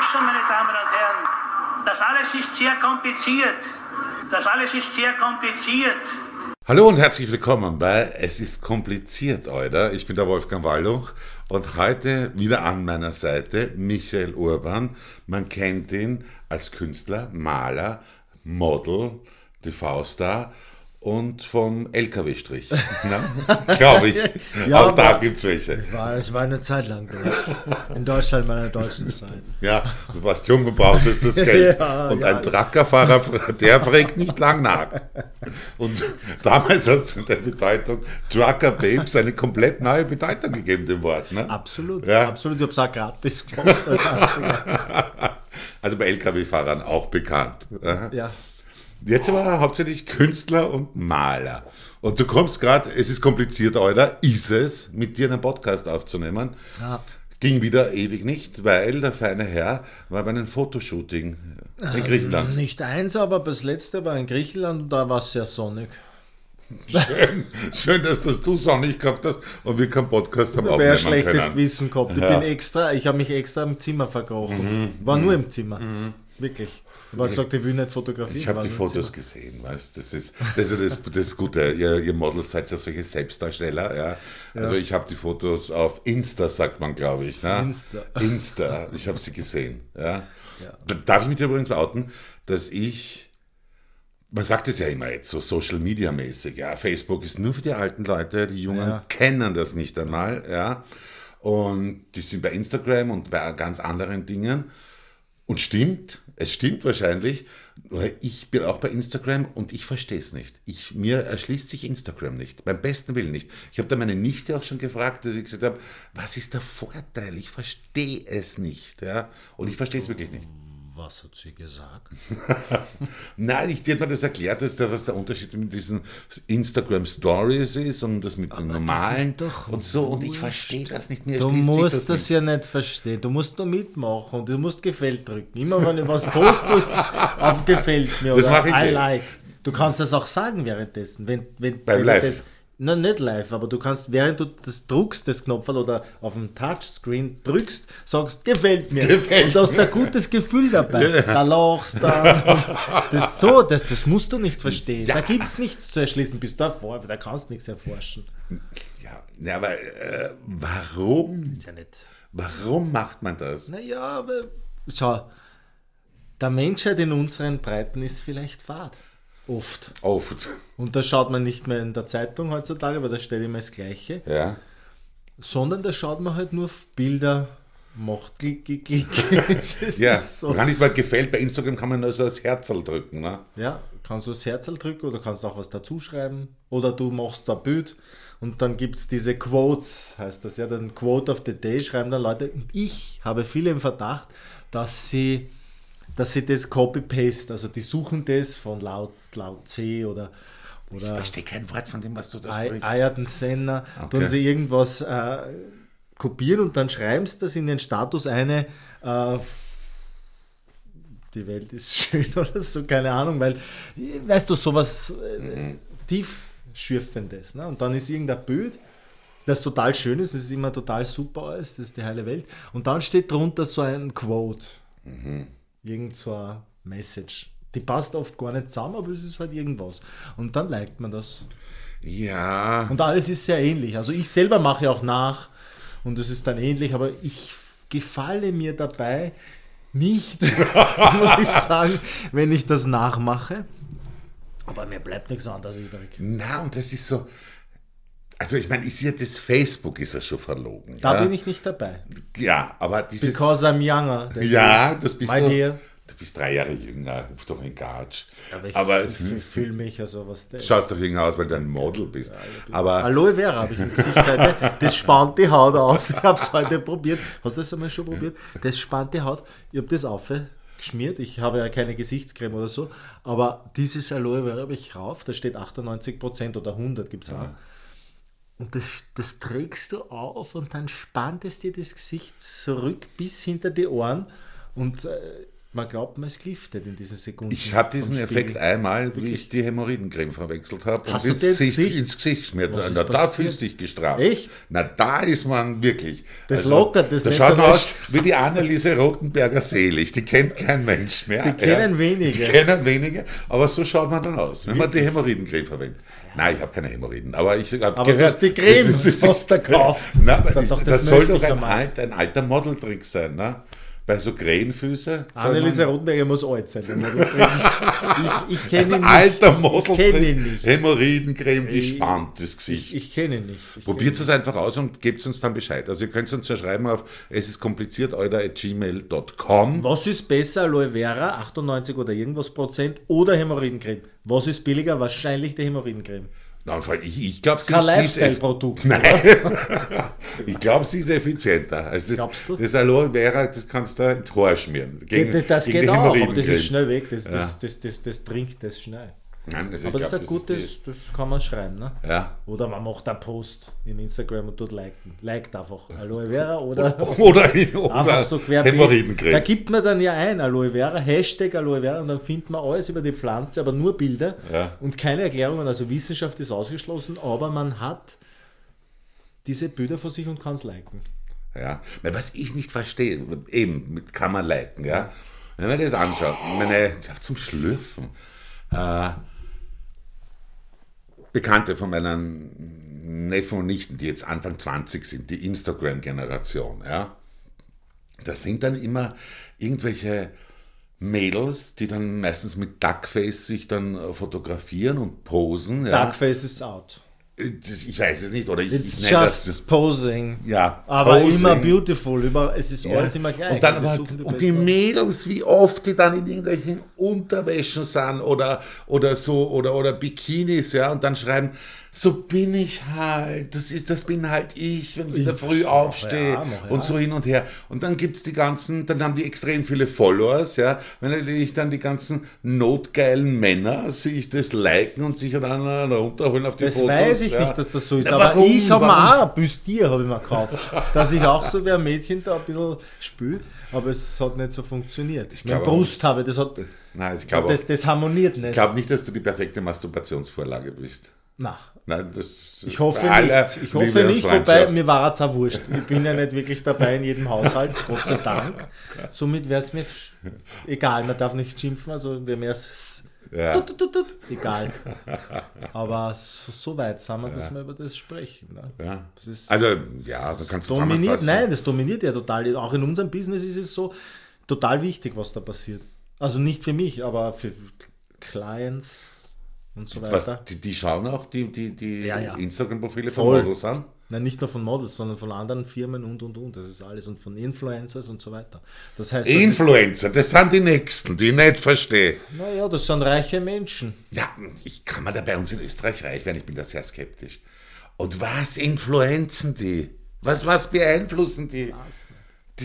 weiß schon, meine Damen und Herren, das alles ist sehr kompliziert. Das alles ist sehr kompliziert. Hallo und herzlich willkommen bei Es ist kompliziert, oder? Ich bin der Wolfgang Walluch und heute wieder an meiner Seite Michael Urban. Man kennt ihn als Künstler, Maler, Model, TV-Star und vom LKW-Strich. Glaube ich. ja, Auch da gibt es welche. War, es war eine Zeit lang in Deutschland, meiner deutschen Zeit. Ja, du warst jung und brauchtest das Geld. ja, und ja. ein Truckerfahrer, der fragt nicht lang nach. Und damals hast du der Bedeutung Trucker Babes eine komplett neue Bedeutung gegeben, dem Wort. Ne? Absolut, ja. absolut. Ich habe es auch gratis gemacht als einziger. Also bei LKW-Fahrern auch bekannt. Ja. Jetzt aber hauptsächlich Künstler und Maler. Und du kommst gerade, es ist kompliziert, oder? Ist es, mit dir einen Podcast aufzunehmen? Ja. Ging wieder ewig nicht, weil der feine Herr war bei einem Fotoshooting in Griechenland. Ähm, nicht eins, aber das letzte war in Griechenland und da war es sehr sonnig. Schön, schön, dass das du sonnig gehabt hast und wir keinen Podcast haben aufnehmen Ich schlechtes können. Gewissen gehabt. Ich ja. bin extra, ich habe mich extra im Zimmer verkrochen. Mhm. War mhm. nur im Zimmer. Mhm. Wirklich. Ich habe gesagt, ich will nicht fotografieren. Ich habe die Fotos gesehen, weißt das ist das, ist das, das Gute. Ihr, ihr Models seid ja solche Selbstdarsteller. Ja. ja. Also ich habe die Fotos auf Insta, sagt man, glaube ich. Ne? Insta. Insta. Ich habe sie gesehen. Ja. ja. Darf ich mich übrigens outen, dass ich man sagt es ja immer jetzt so Social Media mäßig, ja, Facebook ist nur für die alten Leute, die Jungen ja. kennen das nicht einmal, ja. Und die sind bei Instagram und bei ganz anderen Dingen. Und stimmt, es stimmt wahrscheinlich, ich bin auch bei Instagram und ich verstehe es nicht. Ich, mir erschließt sich Instagram nicht, beim besten Willen nicht. Ich habe da meine Nichte auch schon gefragt, dass ich gesagt habe, was ist der Vorteil? Ich verstehe es nicht. Ja? Und ich verstehe es wirklich nicht. Was hat sie gesagt? Nein, ich, die hat mir das erklärt, dass da, was der Unterschied mit diesen Instagram Stories ist und das mit den normalen und so. Und ich verstehe das nicht mehr. Du musst das, das ja nicht verstehen. Du musst nur mitmachen und du musst Gefällt drücken. Immer wenn du was postest, auf Gefällt mir das oder ich I like. Du kannst das auch sagen währenddessen. Wenn, wenn, Beim wenn Live. Das, na, nicht live, aber du kannst, während du das druckst, das Knopf oder auf dem Touchscreen drückst, sagst, gefällt mir. Gefällt und du hast ein gutes Gefühl dabei. Ja. Da lachst da. Das so, das, das musst du nicht verstehen. Ja. Da gibt es nichts zu erschließen. Bis davor, da kannst du nichts erforschen. Ja, ja aber äh, warum? ist ja nicht. Warum macht man das? Naja, aber schau, der Menschheit in unseren Breiten ist vielleicht fad. Oft. Oft. Und da schaut man nicht mehr in der Zeitung heutzutage, weil da steht immer das Gleiche. Ja. Sondern da schaut man halt nur auf Bilder, macht Klick, Klick, Klick. Das ja, ist so. kann ich mal gefällt, bei Instagram kann man nur so das Herzl drücken. Ne? Ja, kannst du das Herzl drücken oder kannst auch was dazu schreiben. Oder du machst da Bild und dann gibt es diese Quotes, heißt das ja, dann Quote of the Day schreiben dann Leute. Und ich habe viele im Verdacht, dass sie dass sie das copy-paste, also die suchen das von laut, laut C oder oder ich verstehe kein Wort von dem, was du da sprichst. Ayrton Senna, okay. tun sie irgendwas äh, kopieren und dann schreiben sie das in den Status eine, äh, die Welt ist schön oder so, keine Ahnung, weil, weißt du, sowas äh, mhm. tiefschürfendes. Ne? Und dann ist irgendein Bild, das total schön ist, das ist immer total super ist, das ist die heile Welt. Und dann steht drunter so ein Quote. Mhm irgend so eine Message. Die passt oft gar nicht zusammen, aber es ist halt irgendwas. Und dann liked man das. Ja. Und alles ist sehr ähnlich. Also ich selber mache auch nach und es ist dann ähnlich, aber ich gefalle mir dabei nicht, muss ich sagen, wenn ich das nachmache. Aber mir bleibt nichts anderes übrig. Na, und das ist so, also ich meine, ist ja das Facebook ist ja schon verlogen. Da ja? bin ich nicht dabei. Ja, aber dieses... Because I'm younger. Ja, das bist My du. Dear. Du bist drei Jahre jünger, ruf doch in Gatsch. Aber ich, aber ich, ich fühle mich also was Du schaust doch jünger aus, weil du ein Model bist. Ja, aber Aloe Vera habe ich im Gesicht Das spannt die Haut auf. Ich habe es heute probiert. Hast du das einmal schon probiert? Das spannt die Haut. Ich habe das aufgeschmiert. Ich habe ja keine Gesichtscreme oder so. Aber dieses Aloe Vera habe ich rauf. Da steht 98% oder 100 gibt es auch. Ja. Und das, das trägst du auf und dann spannt es dir das Gesicht zurück bis hinter die Ohren. Und äh, man glaubt, man ist giftet in diesen Sekunden. Ich hatte diesen Effekt einmal, wie ich die Hämorrhoidencreme verwechselt habe und ins Gesicht, ins Gesicht ist Na, da fühlst du dich gestraft. Echt? Na, da ist man wirklich. Das lockert, das Da schaut so man aus wie die Anneliese Rothenberger selig. Die kennt kein Mensch mehr. Die kennen wenige. Die kennen wenige, aber so schaut man dann aus, wenn man die Hämorrhoidencreme verwendet. Nein, ich habe keine Hämorrhoiden, aber ich habe Aber du gehört... hast die Creme das ist- hast du gekauft. Na, Das das, das, soll doch ein, alt, ein alter Modeltrick sein, ne? Bei so Krähenfüße. Anneliese Rotenberger muss alt sein. ich ich kenne ihn nicht. alter nicht. Hämorrhoidencreme, die spannt das Gesicht. Ich, ich kenne ihn nicht. Ich Probiert es einfach aus und gebt uns dann Bescheid. Also ihr könnt uns ja schreiben auf es ist kompliziert gmail.com. Was ist besser, Aloe Vera, 98 oder irgendwas Prozent oder Hämorrhoidencreme? Was ist billiger? Wahrscheinlich die Hämorrhoidencreme. Allem, ich, ich glaube, Kein Lifestyle-Produkt. Nein. ich glaube, sie ist effizienter. Also das, Glaubst du? Das Aloe Vera, das kannst du ins Haar schmieren. Gegen, das gegen geht auch, aber das ist schnell weg. Das, das, das, das, das trinkt das schnell. Nein, also Aber das glaub, ist ein gutes, die- das kann man schreiben. Ne? Ja. Oder man macht einen Post im Instagram und tut liken. Liked einfach Aloe Vera oder Oder, oder einfach so querbeet. Da gibt man dann ja ein Aloe Vera, Hashtag Aloe Vera und dann findet man alles über die Pflanze, aber nur Bilder Ja. und keine Erklärungen. Also Wissenschaft ist ausgeschlossen, aber man hat diese Bilder vor sich und kann es liken. Ja. Was ich nicht verstehe, eben kann man liken, ja. Wenn man das anschaut, meine, zum Schlürfen, äh, Bekannte von meinen Neffen und Nichten, die jetzt Anfang 20 sind, die Instagram-Generation, ja. Das sind dann immer irgendwelche Mädels, die dann meistens mit Duckface sich dann äh, fotografieren und posen. Ja. Darkface is out. Ich weiß es nicht, oder ich, It's ich nenne das- just posing. ja, Aber Posing. immer beautiful. Über, es ist Ja. alles immer gleich. Und dann die und die Mädels, wie oft die dann in irgendwelchen Unterwäschen sind oder, oder so, oder, oder Bikinis, ja, und dann schreiben, so bin ich halt, das ist, das bin halt ich, wenn ich in der Früh aufstehe ja, ja. und so hin und her. Und dann gibt's die ganzen, dann haben die extrem viele Followers, ja, wenn ich dann die ganzen notgeilen Männer sich das liken und sich dann runterholen auf die Das Fotos. weiß ich ja. nicht, dass das so ist. Aber warum? ich habe mir auch ein Bustier habe ich mir gekauft, dass ich auch so wie ein Mädchen da ein bisschen spüle, aber es hat nicht so funktioniert. Ich meine Brust habe, das hat Nein, ich glaube das, das harmoniert ich nicht. glaube nicht, dass du die perfekte Masturbationsvorlage bist. Na, Nein, das ich hoffe nicht. Ich hoffe nicht, wobei mir war es auch wurscht. Ich bin ja nicht wirklich dabei in jedem Haushalt, Gott sei Dank. Somit wäre es mir egal, man darf nicht schimpfen, also wäre mir es Ja. tut, tut, tut, egal. Aber so, so weit sind wir, dass wir über das sprechen. Ne? Ja. Das ist Also, ja, du kannst dominiert, nein, das dominiert ja total. Auch in unserem Business ist es so total wichtig, was da passiert. Also nicht für mich, aber für Clients und so weiter. Was, die, die schauen auch die, die, die Ja, ja. Instagram-Profile von. Models an. Nein, nicht nur von Models, sondern von anderen Firmen und und und. Das ist alles und von Influencers und so weiter. Das heißt, das ist, Influencer, das sind die Nächsten, die ich nicht verstehe. naja, das sind reiche Menschen. Ja, ich kann man da bei uns in Österreich reich werden, ich bin da sehr skeptisch. Und was influenzen die? Was, was beeinflussen die?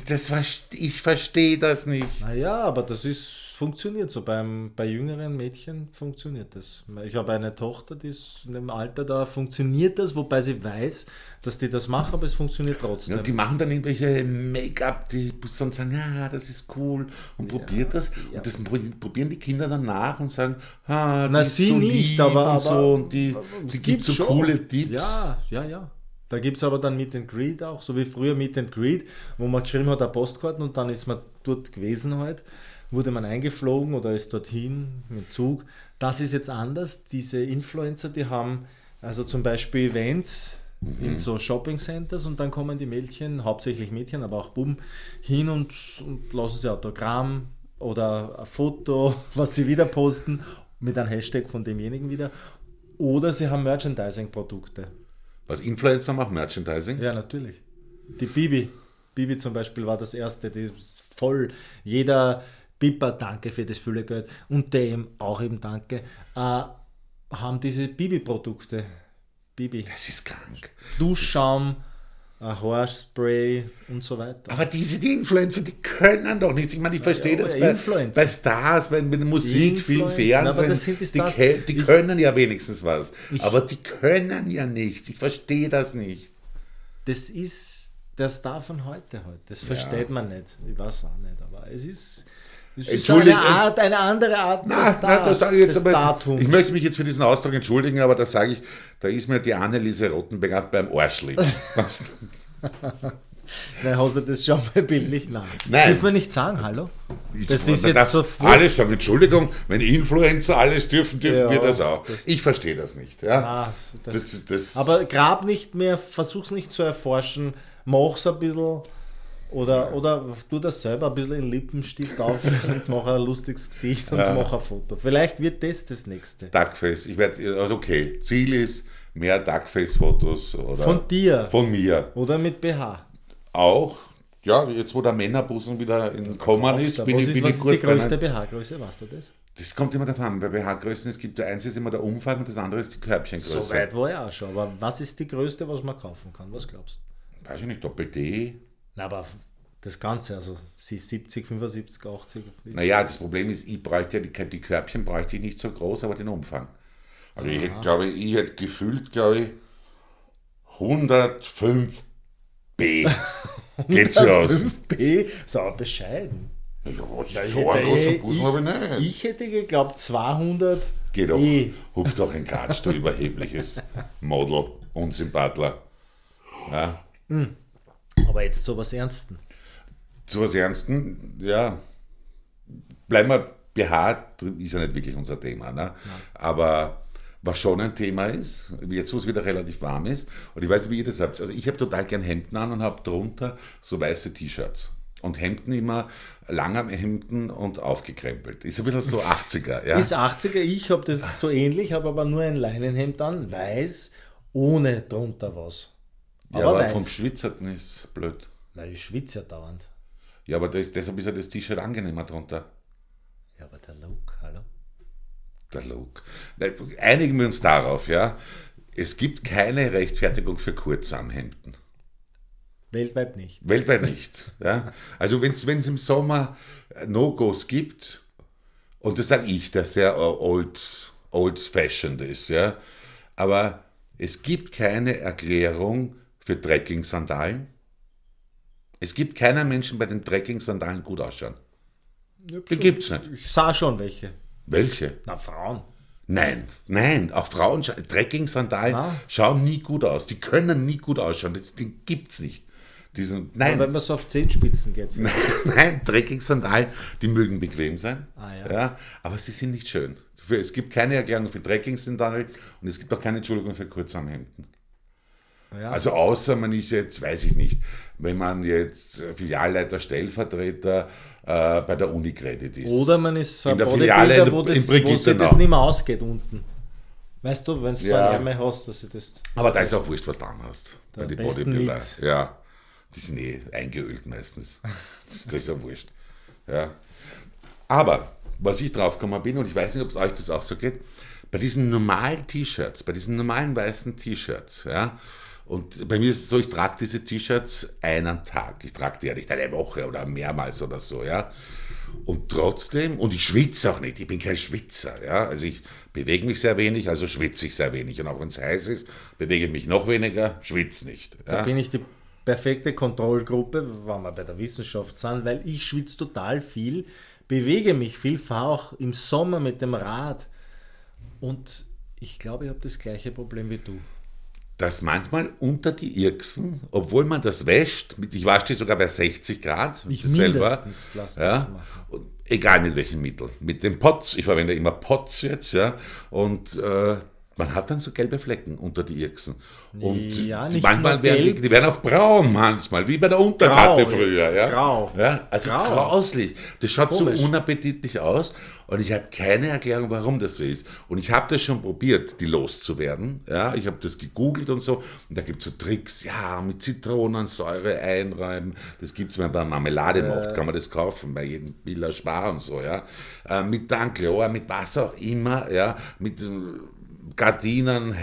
Das, verst- ich verstehe das nicht. Naja, aber das ist, funktioniert so. Beim, bei jüngeren Mädchen funktioniert das. Ich habe eine Tochter, die ist in dem Alter, da funktioniert das, wobei sie weiß, dass die das machen, aber es funktioniert trotzdem. Ja, die machen dann irgendwelche Make-up, die dann sagen, ja, das ist cool und probiert das. Und das pro- probieren die Kinder dann nach und sagen, ah, die Na, ist sie so nicht, aber, und so und die, es die gibt so schon. coole Tipps. Ja, ja, ja. Da gibt es aber dann Meet and Greet auch, so wie früher Meet and Greet, wo man geschrieben hat, eine Postkarten und dann ist man dort gewesen halt, wurde man eingeflogen oder ist dorthin mit Zug. Das ist jetzt anders. Diese Influencer, die haben also zum Beispiel Events in so Shopping Centers und dann kommen die Mädchen, hauptsächlich Mädchen, aber auch Buben, hin und, und lassen sie Autogramm oder ein Foto, was sie wieder posten, mit einem Hashtag von demjenigen wieder. Oder sie haben Merchandising-Produkte. Was Influencer machen, Merchandising? Ja, natürlich. Die Bibi. Bibi zum Beispiel war das erste, die ist voll. Jeder Pippa, danke für das viele Geld. Und dem auch eben danke. Äh, haben diese Bibi-Produkte. Bibi. Das ist krank. Duschschaum, ein Haarspray und so weiter. Aber diese, die Influencer, die können doch nichts. Ich meine, ich verstehe ja, das aber bei, Influencer. bei Stars, bei, bei Musik, Film, Fernsehen. aber das sind die Stars. ke- die Ich- können ja wenigstens was. Ich- aber die können ja nichts. Ich verstehe das nicht. Das ist der Star von heute halt. Das versteht man nicht. Ich weiß auch nicht, aber es ist. Das ist eine, Art, eine andere Art na, des, na, das sage ich, jetzt aber, ich möchte mich jetzt für diesen Ausdruck entschuldigen, aber da sage ich, da ist mir die Anneliese Rottenberger beim Arschlich. Nein, hast du das schon mal bildlich? Nein. Nein. Dürfen wir nicht sagen, hallo? Das ist jetzt so Alles sagen, Entschuldigung, wenn Influencer alles dürfen, dürfen ja, wir das auch. Das ich verstehe das nicht. Ja? Das, das, das, aber grab nicht mehr, versuch's nicht zu erforschen, mach's ein bisschen oder, oder tu das selber ein bisschen in Lippenstift auf und mach ein lustiges Gesicht und ja. mach ein Foto. Vielleicht wird das das nächste. Duckface, ich werde, also okay, Ziel ist mehr Duckface-Fotos. Von dir? Von mir. Oder mit BH? Auch. Ja, jetzt wo der Männerbusen wieder in Kommen ist, bin ich, bin was ich. Was ist die größte BH-Größe, weißt du das? Das kommt immer davon an. Bei BH-Größen, es gibt, eins ist immer der Umfang und das andere ist die Körbchengröße. So weit war ich auch schon. Aber was ist die größte, was man kaufen kann? Was glaubst du? Weiß ich nicht, Doppel-D. Na, aber das Ganze, also 70, 75, 80. Naja, das Problem ist, ich bräuchte ja die, die Körbchen bräuchte ich nicht so groß, aber den Umfang. Also ich hätte, glaube ich, ich hätte gefühlt, glaube ich, 105 B. Geht so aus. 5B, so bescheiden. Ja, was ja, so ein großer Bus habe ich nicht. Ich hätte geglaubt 200 Geht doch. E. Hupft doch ein Katsch, du überhebliches Model, Unsympathler. Ja. Hm. Aber jetzt zu was Ernsten. Zu was Ernsten, ja. Bleiben wir behaart, ist ja nicht wirklich unser Thema. Ne? Aber was schon ein Thema ist, jetzt wo es wieder relativ warm ist. Und ich weiß nicht, wie ihr das habt. Also ich habe total gern Hemden an und habe drunter so weiße T-Shirts. Und Hemden immer lange Hemden und aufgekrempelt. Ist ein bisschen so 80er. Ja? Ist 80er, ich habe das so ähnlich, habe aber nur ein Leinenhemd an, weiß, ohne drunter was. Aber ja, aber weiß. vom Schwitzerten ist blöd. Weil ich schwitze ja dauernd. Ja, aber das, deshalb ist ja das T-Shirt angenehmer drunter. Ja, aber der Look, hallo? der Look. Einigen wir uns darauf, ja. Es gibt keine Rechtfertigung für Kurzarmhemden. Weltweit nicht. Weltweit nicht. Ja. Also wenn es im Sommer No-Gos gibt, und das sage ich, der sehr old, old-fashioned ist, ja, aber es gibt keine Erklärung für Trekking-Sandalen. Es gibt keiner Menschen, bei den Trekking-Sandalen gut ausschauen. Die gibt es nicht. Ich sah schon welche. Welche? Na, Frauen. Nein, nein, auch Frauen, Trekking-Sandalen ah. schauen nie gut aus. Die können nie gut ausschauen. Das Ding es nicht. Diesen, nein. Aber wenn man so auf Zehenspitzen geht. Nein, nein Trekking-Sandalen, die mögen bequem sein. Ah, ja. ja. aber sie sind nicht schön. Es gibt keine Erklärung für Trekking-Sandalen und es gibt auch keine Entschuldigung für Kurzarmhemden. Ja. Also außer man ist jetzt, weiß ich nicht, wenn man jetzt Filialleiter, Stellvertreter äh, bei der Unicredit ist. Oder man ist in der Filiale in, wo, das, in wo sich das nicht mehr ausgeht unten. Weißt du, wenn du ja. da Ärmel hast, dass du das... Aber da ist auch wurscht, was du anhast. Bei den Bodybuilder. Ja, die sind eh eingeölt meistens. Das, das ist ja wurscht. Ja. Aber, was ich drauf gekommen bin, und ich weiß nicht, ob es euch das auch so geht, bei diesen normalen T-Shirts, bei diesen normalen weißen T-Shirts, ja, und bei mir ist es so, ich trage diese T-Shirts einen Tag. Ich trage die ja nicht eine Woche oder mehrmals oder so, ja. Und trotzdem, und ich schwitze auch nicht, ich bin kein Schwitzer, ja. Also ich bewege mich sehr wenig, also schwitze ich sehr wenig. Und auch wenn es heiß ist, bewege ich mich noch weniger, schwitze nicht. Ja? Da bin ich die perfekte Kontrollgruppe, wenn wir bei der Wissenschaft sind, weil ich schwitze total viel, bewege mich viel, fahre auch im Sommer mit dem Rad. Und ich glaube, ich habe das gleiche Problem wie du dass manchmal unter die Irksen, obwohl man das wäscht, ich wasche die sogar bei 60 Grad ich selber, ja, egal mit welchem Mittel, mit dem Potz, ich verwende immer Potz jetzt, ja, und äh, man hat dann so gelbe Flecken unter die Irksen. Und ja, manchmal werden die, die, werden auch braun manchmal, wie bei der Unterkarte grau, früher. Ja? Grau. Ja? Also grau. grauslich. Das schaut Komisch. so unappetitlich aus und ich habe keine Erklärung, warum das so ist. Und ich habe das schon probiert, die loszuwerden. Ja? Ich habe das gegoogelt und so. Und da gibt es so Tricks, ja, mit Zitronensäure einreiben. Das gibt es, wenn man bei Marmelade äh. macht, kann man das kaufen, bei jedem Billa Spar und so. Ja? Äh, mit Dankleor, mit was auch immer, ja? mit äh, Gardinen,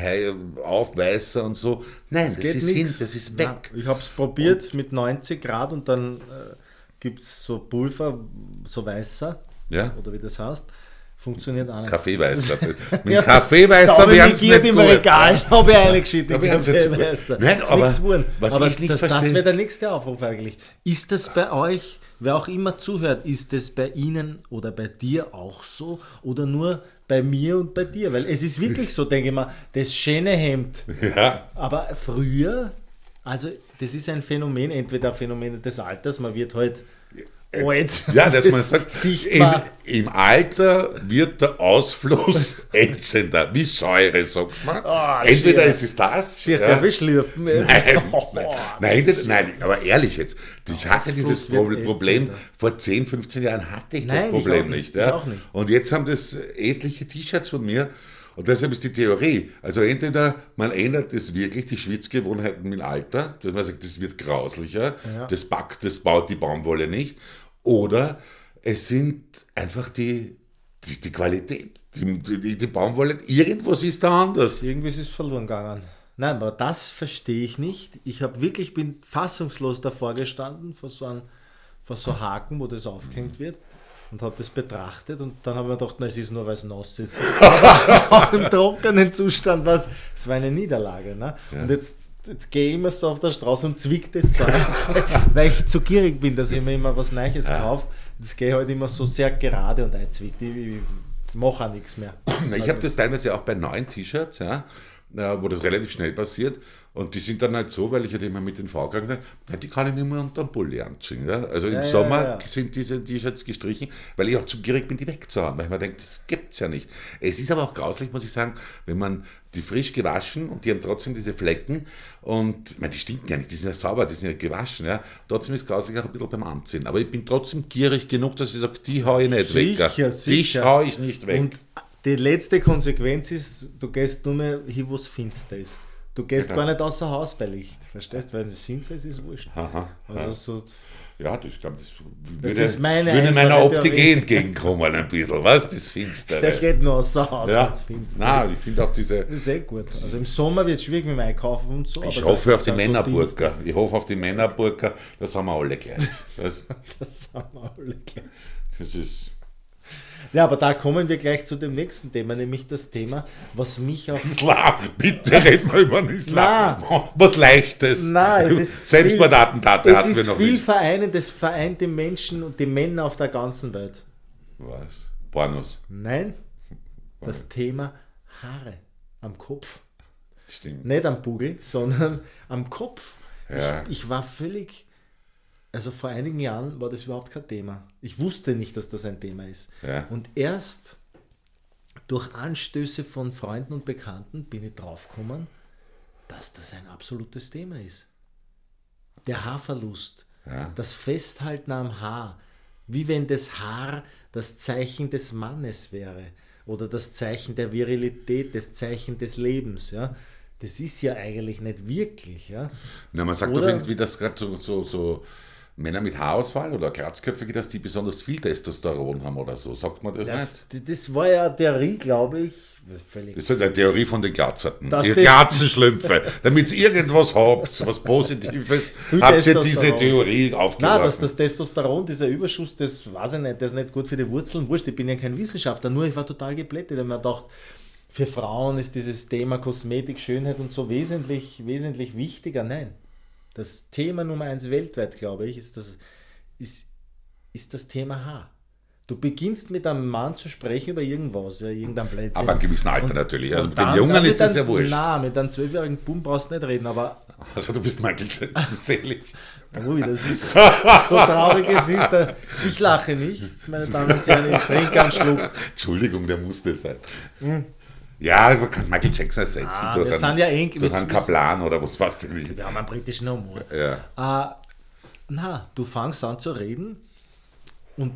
Aufweißer und so. Nein, das, das ist nix. hin, das ist weg. Ja, ich habe es probiert und mit 90 Grad und dann äh, gibt es so Pulver, so weißer, ja. oder wie das heißt. Funktioniert auch nicht. Kaffeeweißer. Mit Kaffeeweißer da werden sie nicht im gut. Regal, habe ich jetzt gut. Kaffeeweißer. Nein, Ist aber geworden. was aber ich nicht das, das verstehe- wäre der nächste Aufruf eigentlich. Ist das bei euch, wer auch immer zuhört, ist das bei Ihnen oder bei dir auch so oder nur bei mir und bei dir? Weil es ist wirklich so, denke ich mal, das schöne Hemd. Ja. Aber früher, also das ist ein Phänomen, entweder ein Phänomen des Alters, man wird halt alt. Ja, dass man sagt, im, sichtbar. im Alter wird der Ausfluss ätzender, wie Säure, sagt man. Ah, Entweder schier. ist es das. Schier, ja. darf ich schlürfen jetzt? Nein, Oh, nein, nein, nein, nein, aber ehrlich jetzt, ich hatte dieses Problem, ätzender. vor 10, 15 Jahren hatte ich Nein, das ich Problem auch nicht. nicht, ja. ich nicht. Und jetzt haben das etliche T-Shirts von mir und deshalb ist die Theorie, also entweder man ändert das wirklich, die Schwitzgewohnheiten mit dem Alter, dass man sagt, das wird grauslicher, Ja. das backt, das baut die Baumwolle nicht, oder es sind einfach die, die, die Qualität, die, die, die Baumwolle, irgendwas ist da anders. Irgendwie ist es verloren gegangen. Nein, aber das verstehe ich nicht. Ich habe wirklich, bin fassungslos davor gestanden, vor so einem, vor so Haken, wo das aufgehängt wird. Und habe das betrachtet und dann habe ich mir gedacht, na, es ist nur, weil es nass ist. Im trockenen Zustand war es, war eine Niederlage. Ne? Und jetzt, jetzt gehe ich immer so auf der Straße und zwick das so, weil ich zu gierig bin, dass ich mir immer was Neues kaufe. Jetzt gehe ich halt immer so sehr gerade und einzwickt. Ich, ich mache auch nichts mehr. Ich habe das teilweise auch bei neuen T-Shirts, ja, wo das relativ schnell passiert. Und die sind dann halt so, weil ich halt immer mit den V gegangen bin, die kann ich nicht mehr unter dem Pulli anziehen. Ja. Also im Ja, Sommer ja. sind diese T-Shirts gestrichen, weil ich auch zu gierig bin, die wegzuhauen. Weil ich mir denke, das gibt's ja nicht. Es ist aber auch grauslich, muss ich sagen, wenn man die frisch gewaschen und die haben trotzdem diese Flecken und, ich meine, die stinken ja nicht, die sind ja sauber, die sind ja gewaschen, ja. Trotzdem ist es grauslich auch ein bisschen beim Anziehen. Aber ich bin trotzdem gierig genug, dass ich sage, die hau ich nicht weg. ja. Sicher, Die sicher. hau ich nicht weg. Und die letzte Konsequenz ist, du gehst nur mehr hin, wo es finster ist. Du gehst Genau. gar nicht außer Haus bei Licht. Verstehst du? Weil es finster ist, ist wurscht. Aha. Also so, Ja, das, ich glaube, das würde, ist meine würde meiner Optik eh entgegenkommen ein bisschen, was? Das der Finstere. geht nur außer Haus, Ja. wenn es finster Nein, ist. ich finde auch diese. Das eh gut. Also im Sommer wird es schwierig mit dem Einkaufen und so. Ich hoffe da- auf die da so Männerburger. Ich hoffe auf die Männerburger, das haben wir alle gleich. Das, Das haben wir alle gleich. das ist. Ja, aber da kommen wir gleich zu dem nächsten Thema, nämlich das Thema, was mich auch Islam, bitte reden wir über den Islam. Was Leichtes. Nein, es ist es hatten wir ist noch viel nicht. Vereinendes, vereint die Menschen und die Männer auf der ganzen Welt. Was? Pornos. Nein, das Thema Haare am Kopf. Stimmt. Nicht am Bugel, sondern am Kopf. Ja. Ich, ich war völlig, also vor einigen Jahren war das überhaupt kein Thema. Ich wusste nicht, dass das ein Thema ist. Ja. Und erst durch Anstöße von Freunden und Bekannten bin ich draufgekommen, dass das ein absolutes Thema ist. Der Haarverlust, Ja. das Festhalten am Haar, wie wenn das Haar das Zeichen des Mannes wäre oder das Zeichen der Virilität, das Zeichen des Lebens. Ja? Das ist ja eigentlich nicht wirklich. Ja? Na, man sagt Oder- doch irgendwie, dass gerade so, so, so Männer mit Haarausfall oder Glatzköpfige, dass die besonders viel Testosteron haben oder so. Sagt man das nicht? Das, das war ja Theorie, glaube ich. Das ist völlig Das ist eine Theorie von den Glatzerten. Ihr das- Glatzenschlümpfe. Damit ihr irgendwas habt, was Positives, habt ihr diese Theorie Nein, aufgeworfen. dass das Testosteron, dieser Überschuss, das weiß ich nicht, das ist nicht gut für die Wurzeln. Wurscht, ich bin ja kein Wissenschaftler, nur ich war total geblättet. Ich habe mir gedacht, für Frauen ist dieses Thema Kosmetik, Schönheit und so wesentlich, wesentlich wichtiger. Nein. Das Thema Nummer eins weltweit, glaube ich, ist das, ist, ist das Thema Haar. Du beginnst mit einem Mann zu sprechen über irgendwas, ja, irgendein Blödsinn. Aber in gewissem Alter Und- natürlich. Also mit den dann- Jungen dann ist das ja wurscht. Nein, mit einem zwölfjährigen Buben brauchst du nicht reden, aber Also du bist Michael Jackson, selig. Ui, das ist so traurig es ist. da- Ich lache nicht, meine Damen und Herren, ich trinke einen Schluck. Entschuldigung, der musste sein. Ja, man kann Michael Jackson ersetzen. Ah, durch, wir einen, sind ja eng- durch einen Kaplan oder was weißt du nicht. Wir haben einen britischen Humor. Ja. Äh, na, du fangst an zu reden und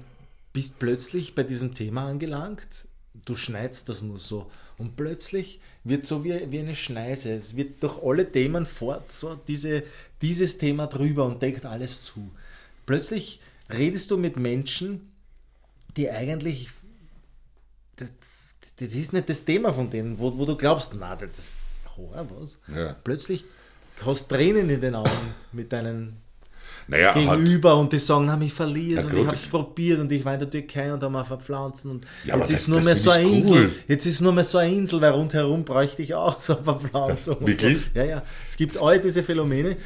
bist plötzlich bei diesem Thema angelangt. Du schneidest das nur so. Und plötzlich wird so wie, wie eine Schneise. Es wird durch alle Themen fort so diese, dieses Thema drüber und deckt alles zu. Plötzlich redest du mit Menschen, die eigentlich. Das, das ist nicht das Thema von denen, wo, wo du glaubst, na, das ist Horror, was? Ja. Plötzlich hast Tränen in den Augen mit deinen Naja, gegenüber und die sagen, na, ich verliere und ich habe es probiert und ich war in der Türkei und da mal verpflanzen und Ja, jetzt aber ist das- nur das mehr so eine ich Insel. cool. Jetzt ist nur mehr so eine Insel, weil rundherum bräuchte ich auch so eine Verpflanzung. und Wirklich? So. Ja, ja. Es gibt all diese Phänomene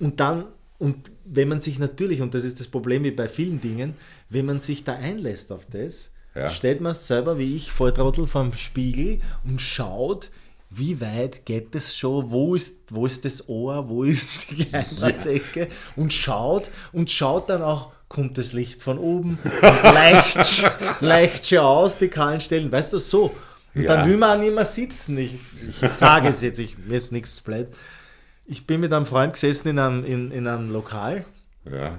und dann, und wenn man sich natürlich, und das ist das Problem wie bei vielen Dingen, wenn man sich da einlässt auf das, Ja. stellt man selber wie ich Volltrottel vom Spiegel und schaut, wie weit geht es schon, wo ist, wo ist das Ohr, wo ist die Geheimratsecke und schaut und schaut dann auch, kommt das Licht von oben leicht, leicht schon aus, die kahlen Stellen, weißt du, so. Und Ja. dann will man nicht mehr sitzen. Ich, ich sage es jetzt, ich, mir ist nichts blöd. Ich bin mit einem Freund gesessen in einem, in, in einem Lokal Ja.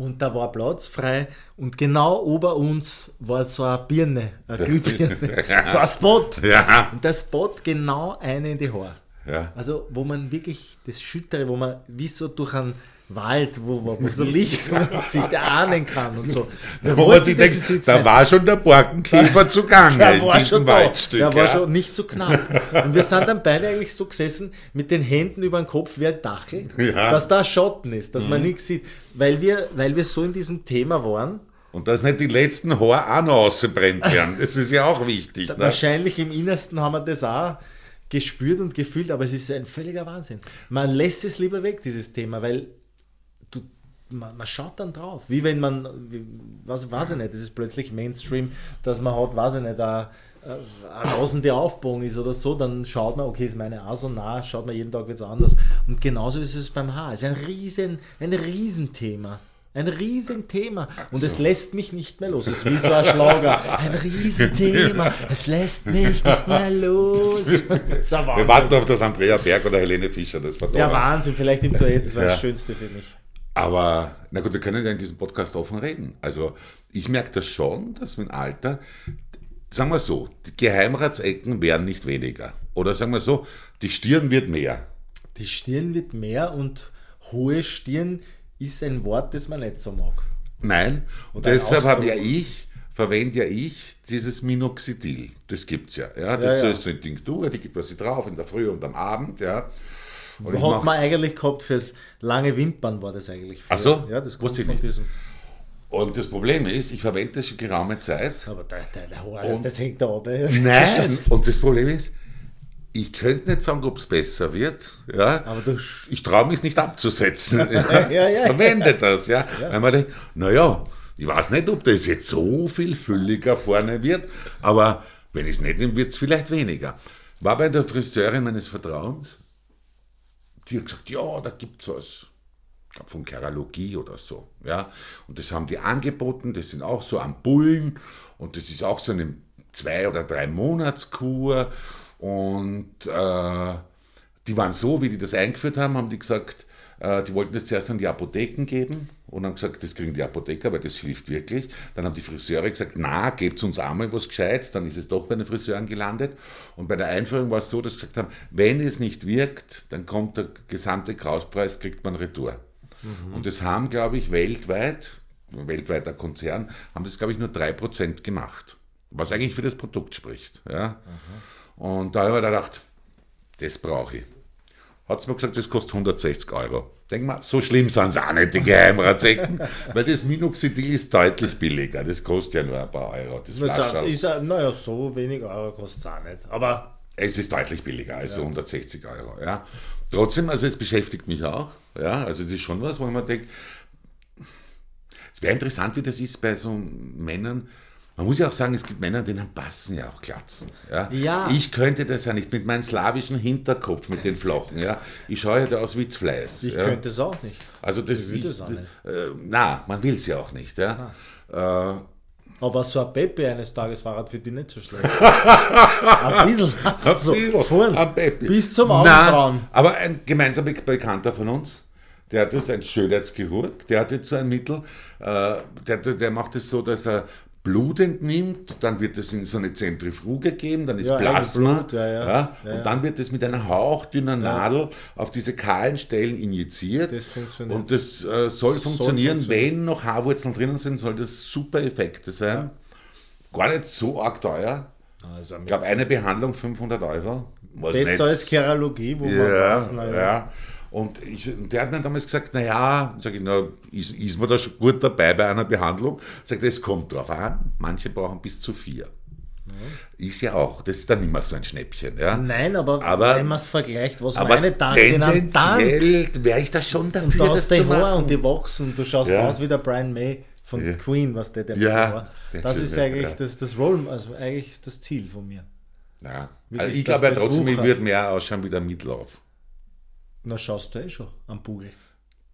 Und da war Platz frei und genau ober uns war so eine Birne, eine Glühbirne, so ein Spot. Ja. Und der Spot genau eine in die Haare. Ja. Also wo man wirklich das Schüttere, wo man wie so durch einen Wald, wo, wo so Licht man sich ahnen kann und so. Wir Wo man sich denkt, da war schon der Borkenkäfer zugange Der in war diesem schon da. Waldstück. Der war ja. schon nicht so knapp. Und wir sind dann beide eigentlich so gesessen, mit den Händen über den Kopf wie ein Dachel, Ja. Mhm. dass da Schatten ist, dass man nichts sieht. Weil wir, weil wir so in diesem Thema waren, Und dass nicht die letzten Haare auch noch rausbrennt werden. Das ist ja auch wichtig. Ne? wahrscheinlich im Innersten haben wir das auch gespürt und gefühlt, aber es ist ein völliger Wahnsinn. Man lässt es lieber weg, dieses Thema, weil man, man schaut dann drauf. Wie wenn man, wie, was weiß ich nicht, das ist plötzlich Mainstream, dass man hat, weiß ich nicht, ein, ein Außen, der aufbogen ist oder so, dann schaut man, okay, ist meine auch so nah, schaut man jeden Tag jetzt anders. Und genauso ist es beim Haar. Es ist ein riesen, ein Riesenthema. Ein Riesenthema. Und es lässt mich nicht mehr los. Es ist wie so ein Schlager. Ein Riesenthema. Es lässt mich nicht mehr los. Wir warten auf das Andrea Berg oder Helene Fischer, das war Ja, Wahnsinn. Vielleicht im Duett. Das war Ja. das Schönste für mich. Aber, na gut, wir können ja in diesem Podcast offen reden. Also, ich merke das schon, dass mein Alter, sagen wir so, die Geheimratsecken werden nicht weniger. Oder sagen wir so, die Stirn wird mehr. Die Stirn wird mehr und hohe Stirn ist ein Wort, das man nicht so mag. Nein, und deshalb habe ja ich, verwende ja ich dieses Minoxidil. Das gibt's ja. ja das Ja, ja. ist so eine Tinktur, die gibt man sich drauf in der Früh und am Abend. Ja. Und Hat man eigentlich gehabt fürs lange Wimpern war das eigentlich. Ach so? Ja, das kommt von nicht. diesem. und das Problem ist, ich verwende das schon geraume Zeit. Aber der, der Haar, das, das hängt da ab. ey. Nein, und das Problem ist, ich könnte nicht sagen, ob es besser wird. Ja, Aber du, ich traue mich nicht abzusetzen. ja, ja. Verwende das, ja. Weil man denkt, naja, ich weiß nicht, ob das jetzt so viel fülliger vorne wird, aber wenn ich es nicht nehme, wird es vielleicht weniger. War bei der Friseurin meines Vertrauens, die hat gesagt, ja, da gibt es was. Von Keralogie oder so. Ja? Und das haben die angeboten, das sind auch so Ampullen und das ist auch so eine zwei- oder drei Monatskur. Und äh, die waren so, wie die das eingeführt haben, haben die gesagt, die wollten das zuerst an die Apotheken geben und haben gesagt, das kriegen die Apotheker, weil das hilft wirklich. Dann haben die Friseure gesagt, na, gebt uns einmal was Gescheites, dann ist es doch bei den Friseuren gelandet. Und bei der Einführung war es so, dass sie gesagt haben, wenn es nicht wirkt, dann kommt der gesamte Kaufpreis, kriegt man Retour. Und das haben, glaube ich, weltweit, ein weltweiter Konzern, haben das, glaube ich, nur 3% gemacht. Was eigentlich für das Produkt spricht. Ja? Und da habe ich mir gedacht, das brauche ich. Hat mir gesagt, das kostet 160 Euro. Denk mal, so schlimm sind sie auch nicht, die Geheimratsecken, weil das Minoxidil ist deutlich billiger. Das kostet ja nur ein paar Euro. Das Flascherl. ist, ja- naja, so wenig Euro kostet es auch nicht. Aber Es ist deutlich billiger als so 160 Euro. Ja. Trotzdem, also es beschäftigt mich auch. Ja. Also es ist schon was, wo man denkt, es wäre interessant, wie das ist bei so Männern. Man muss ja auch sagen, es gibt Männer, denen passen ja auch Glatzen. Ja. Ja. Ich könnte das ja nicht mit meinem slawischen Hinterkopf, mit den Flocken. Ja. Ich schaue ja da aus wie Fleiß. ich ja. könnte es auch nicht. Also das will ist, das auch nicht. äh, na, man will es ja auch nicht. Ja. Äh, Aber so ein Pepe eines Tages Fahrrad für dich nicht so schlecht. ein bisschen. du bisschen vorn, am Baby. Bis zum Augenbrauen. Aber ein gemeinsamer Bekannter von uns, der hat das, ein Schönheitschirurg, der hat jetzt so ein Mittel, äh, der der macht es so, dass er Blut entnimmt, dann wird es in so eine Zentrifuge gegeben, dann ist Ja, Plasma, Blut, ja, ja. Und dann wird es mit einer hauchdünnen Nadel auf diese kahlen Stellen injiziert. Das. Und das äh, soll funktionieren, funktionieren. wenn noch Haarwurzeln drinnen sind, soll das super Effekte sein. Gar nicht so arg teuer. Also Ich glaube, eine Behandlung 500 Euro. Was Besser als Keralogie, wo man weiß, na ja. Und ich, der hat mir damals gesagt, naja, sage ich, na, ist, ist man da schon gut dabei bei einer Behandlung? Sagt er, es kommt drauf an, manche brauchen bis zu vier. Ja. Ist ja auch, das ist dann immer so ein Schnäppchen. Ja? Nein, aber, aber wenn man es vergleicht, was aber meine Danken an Dank. wäre ich da schon dafür, und da das zu machen. und die wachsen, du schaust ja. aus wie der Brian May von ja. Queen, was der, der ja, war. Das ist eigentlich ja. das, das Roll, also eigentlich ist das Ziel von mir. Ja. Also ich glaube ja trotzdem, ich würde mehr ausschauen wie der Mitlauf. Na, schaust du eh schon am Bugel.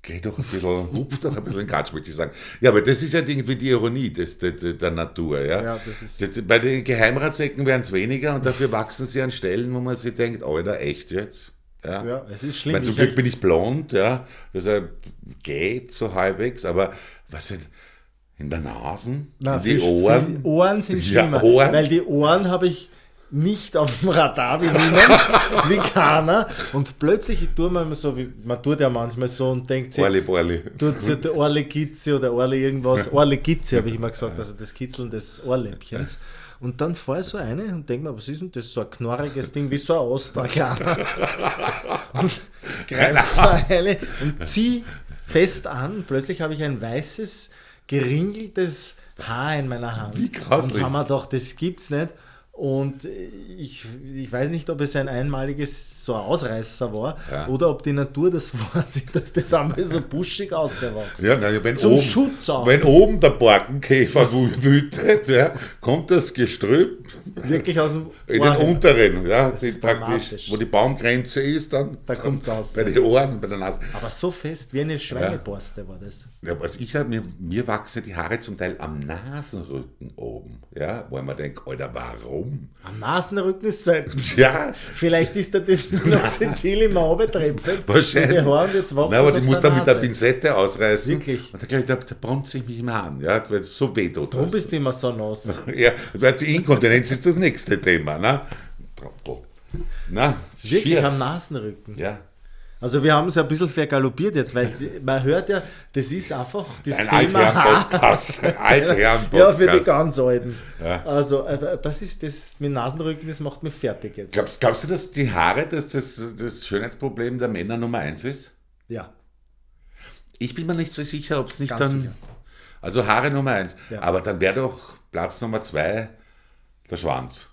Geh doch ein bisschen, hupf doch ein bisschen in Gatsch, möchte ich sagen. Ja, aber das ist ja irgendwie die Ironie des, der, der Natur. Ja? ja das ist bei den Geheimratsecken werden es weniger und dafür wachsen sie an Stellen, wo man sich denkt, Alter, echt jetzt? Ja, ja es ist schlimm. Meine, zum Glück bin ich blond, ja, das geht so halbwegs, aber was denn, in der Nase, in die Ohren? Ohren sind schlimmer, ja, Ohren. weil die Ohren habe ich nicht auf dem Radar wie niemand, wie keiner. Und plötzlich ich tue man so, wie, man tut ja manchmal so und denkt sich, Orli, Orli. tut sich der Orle Gitze oder Orle irgendwas, Orle Gitze habe ich immer gesagt, also das Kitzeln des Ohrläppchens. Und dann fahre ich so eine und denke mir, was ist denn das? So ein knorriges Ding, wie so ein Oster, kleiner. und greife so eine und ziehe fest an. Plötzlich habe ich ein weißes, geringeltes Haar in meiner Hand. Wie krass. Und haben wir doch, das gibt's nicht. Und ich, ich weiß nicht, ob es ein einmaliges so ein Ausreißer war ja. oder ob die Natur das vorsieht, dass das einmal so buschig auswächst. Ja, na, wenn, Zum oben, Schutz auch. wenn oben der Borkenkäfer wütet, ja, kommt das Gestrüpp wirklich aus dem in den unteren, ja, die praktisch, wo die Baumgrenze ist, dann da kommt es aus. Bei den Ohren, bei der Nase. Aber so fest wie eine Schweineborste ja. war das. Ja, was ich halt, mir, mir wachsen die Haare zum Teil am Nasenrücken oben, ja, wo ich mir denke, Alter, warum? Warum? Am Nasenrücken ist selten. Ja. Vielleicht ist da das Minoxidil im Auge trepfend. Wahrscheinlich. Haaren jetzt Nein, aber die muss dann mit der Pinzette ausreißen. Wirklich? Und da, glaube ich, da, da bronze ich mich immer an, ja, weil es so weh tut. Darum bist du immer so nass. ja, weil die Inkontinenz ist das nächste Thema. Ne? Na, Wirklich schier. am Nasenrücken. Ja. Also wir haben es ja ein bisschen vergaloppiert jetzt, weil man hört ja, das ist einfach das ein Thema Altherren-Podcast. Ein Altherren-Podcast. Ja, für die ganz Alten. Ja. Also äh, das ist das mit Nasenrücken, das macht mich fertig jetzt. Glaubst, glaubst du, dass die Haare dass das, das Schönheitsproblem der Männer Nummer eins ist? Ja. Ich bin mir nicht so sicher, ob es nicht Ganz dann... sicher. Also Haare Nummer eins. Ja. Aber dann wäre doch Platz Nummer zwei der Schwanz.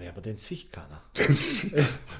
Naja, aber den sieht keiner. Das,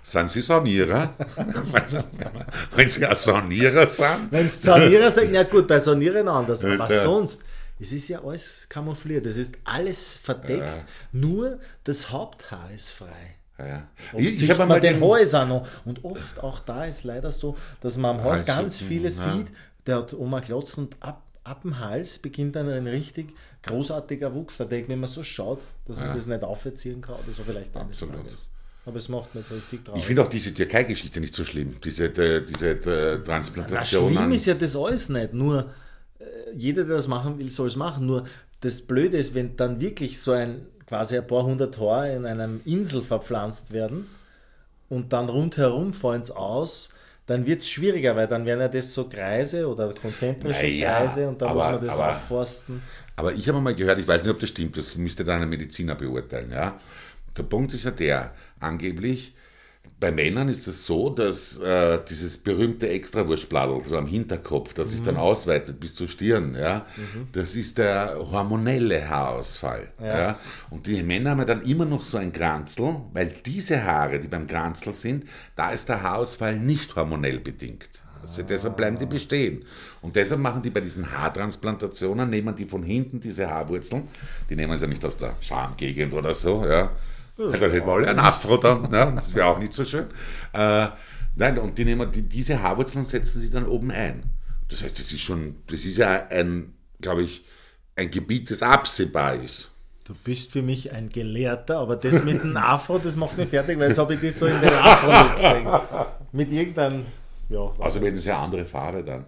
sind Sie Sanierer? Wenn Sie ein Sanierer sind? Wenn es Sanierer sind, ja gut, bei Sanieren anders. Aber Ja. sonst, es ist ja alles kamoufliert, es ist alles verdeckt, Ja. nur das Haupthaar ist frei. Ja. Oft Ich, ich habe man mal den den Hals auch noch. Und oft auch da ist leider so, dass man am Also, ganz viele ja. sieht, der hat Oma Klotz und ab, ab dem Hals beginnt dann ein richtig großartiger Wuchs. Da denkt man, wenn man so schaut, dass man Ja. das nicht aufziehen kann oder so vielleicht eines Absolut. Tages. Aber es macht mir jetzt richtig traurig. Ich finde auch diese Türkei-Geschichte nicht so schlimm, diese, die, diese äh, Na, Transplantation. schlimm an- ist ja das alles nicht. Nur äh, jeder, der das machen will, soll es machen. Nur das Blöde ist, wenn dann wirklich so ein quasi ein paar hundert Haare in einem Insel verpflanzt werden und dann rundherum fallen es aus, dann wird es schwieriger, weil dann werden ja das so Kreise oder konzentrische Naja, Kreise und da aber- muss man das aber- aufforsten. Aber ich habe mal gehört, ich weiß nicht, ob das stimmt, das müsste dann ein Mediziner beurteilen. Ja? Der Punkt ist ja der, angeblich, bei Männern ist es so, dass äh, dieses berühmte Extrawurstbladel so am Hinterkopf, das sich dann ausweitet bis zur Stirn, ja, das ist der hormonelle Haarausfall. Ja. Ja. Und die Männer haben ja dann immer noch so ein Kranzel, weil diese Haare, die beim Kranzel sind, da ist der Haarausfall nicht hormonell bedingt. Also deshalb bleiben die bestehen. Und deshalb machen die bei diesen Haartransplantationen, nehmen die von hinten diese Haarwurzeln, die nehmen sie ja nicht aus der Schamgegend oder so, ja. Ja, dann hätten wir alle ein Afro dann, ja, das wäre auch nicht so schön. Äh, nein, und die nehmen die, diese Haarwurzeln setzen sie dann oben ein. Das heißt, das ist schon, das ist ja ein, glaube ich, ein Gebiet, das absehbar ist. Du bist für mich ein Gelehrter, aber das mit dem Afro, das macht mich fertig, weil jetzt habe ich das so in den Afro gesehen. Mit irgendeinem, ja, Also wenn es ja andere Farbe dann.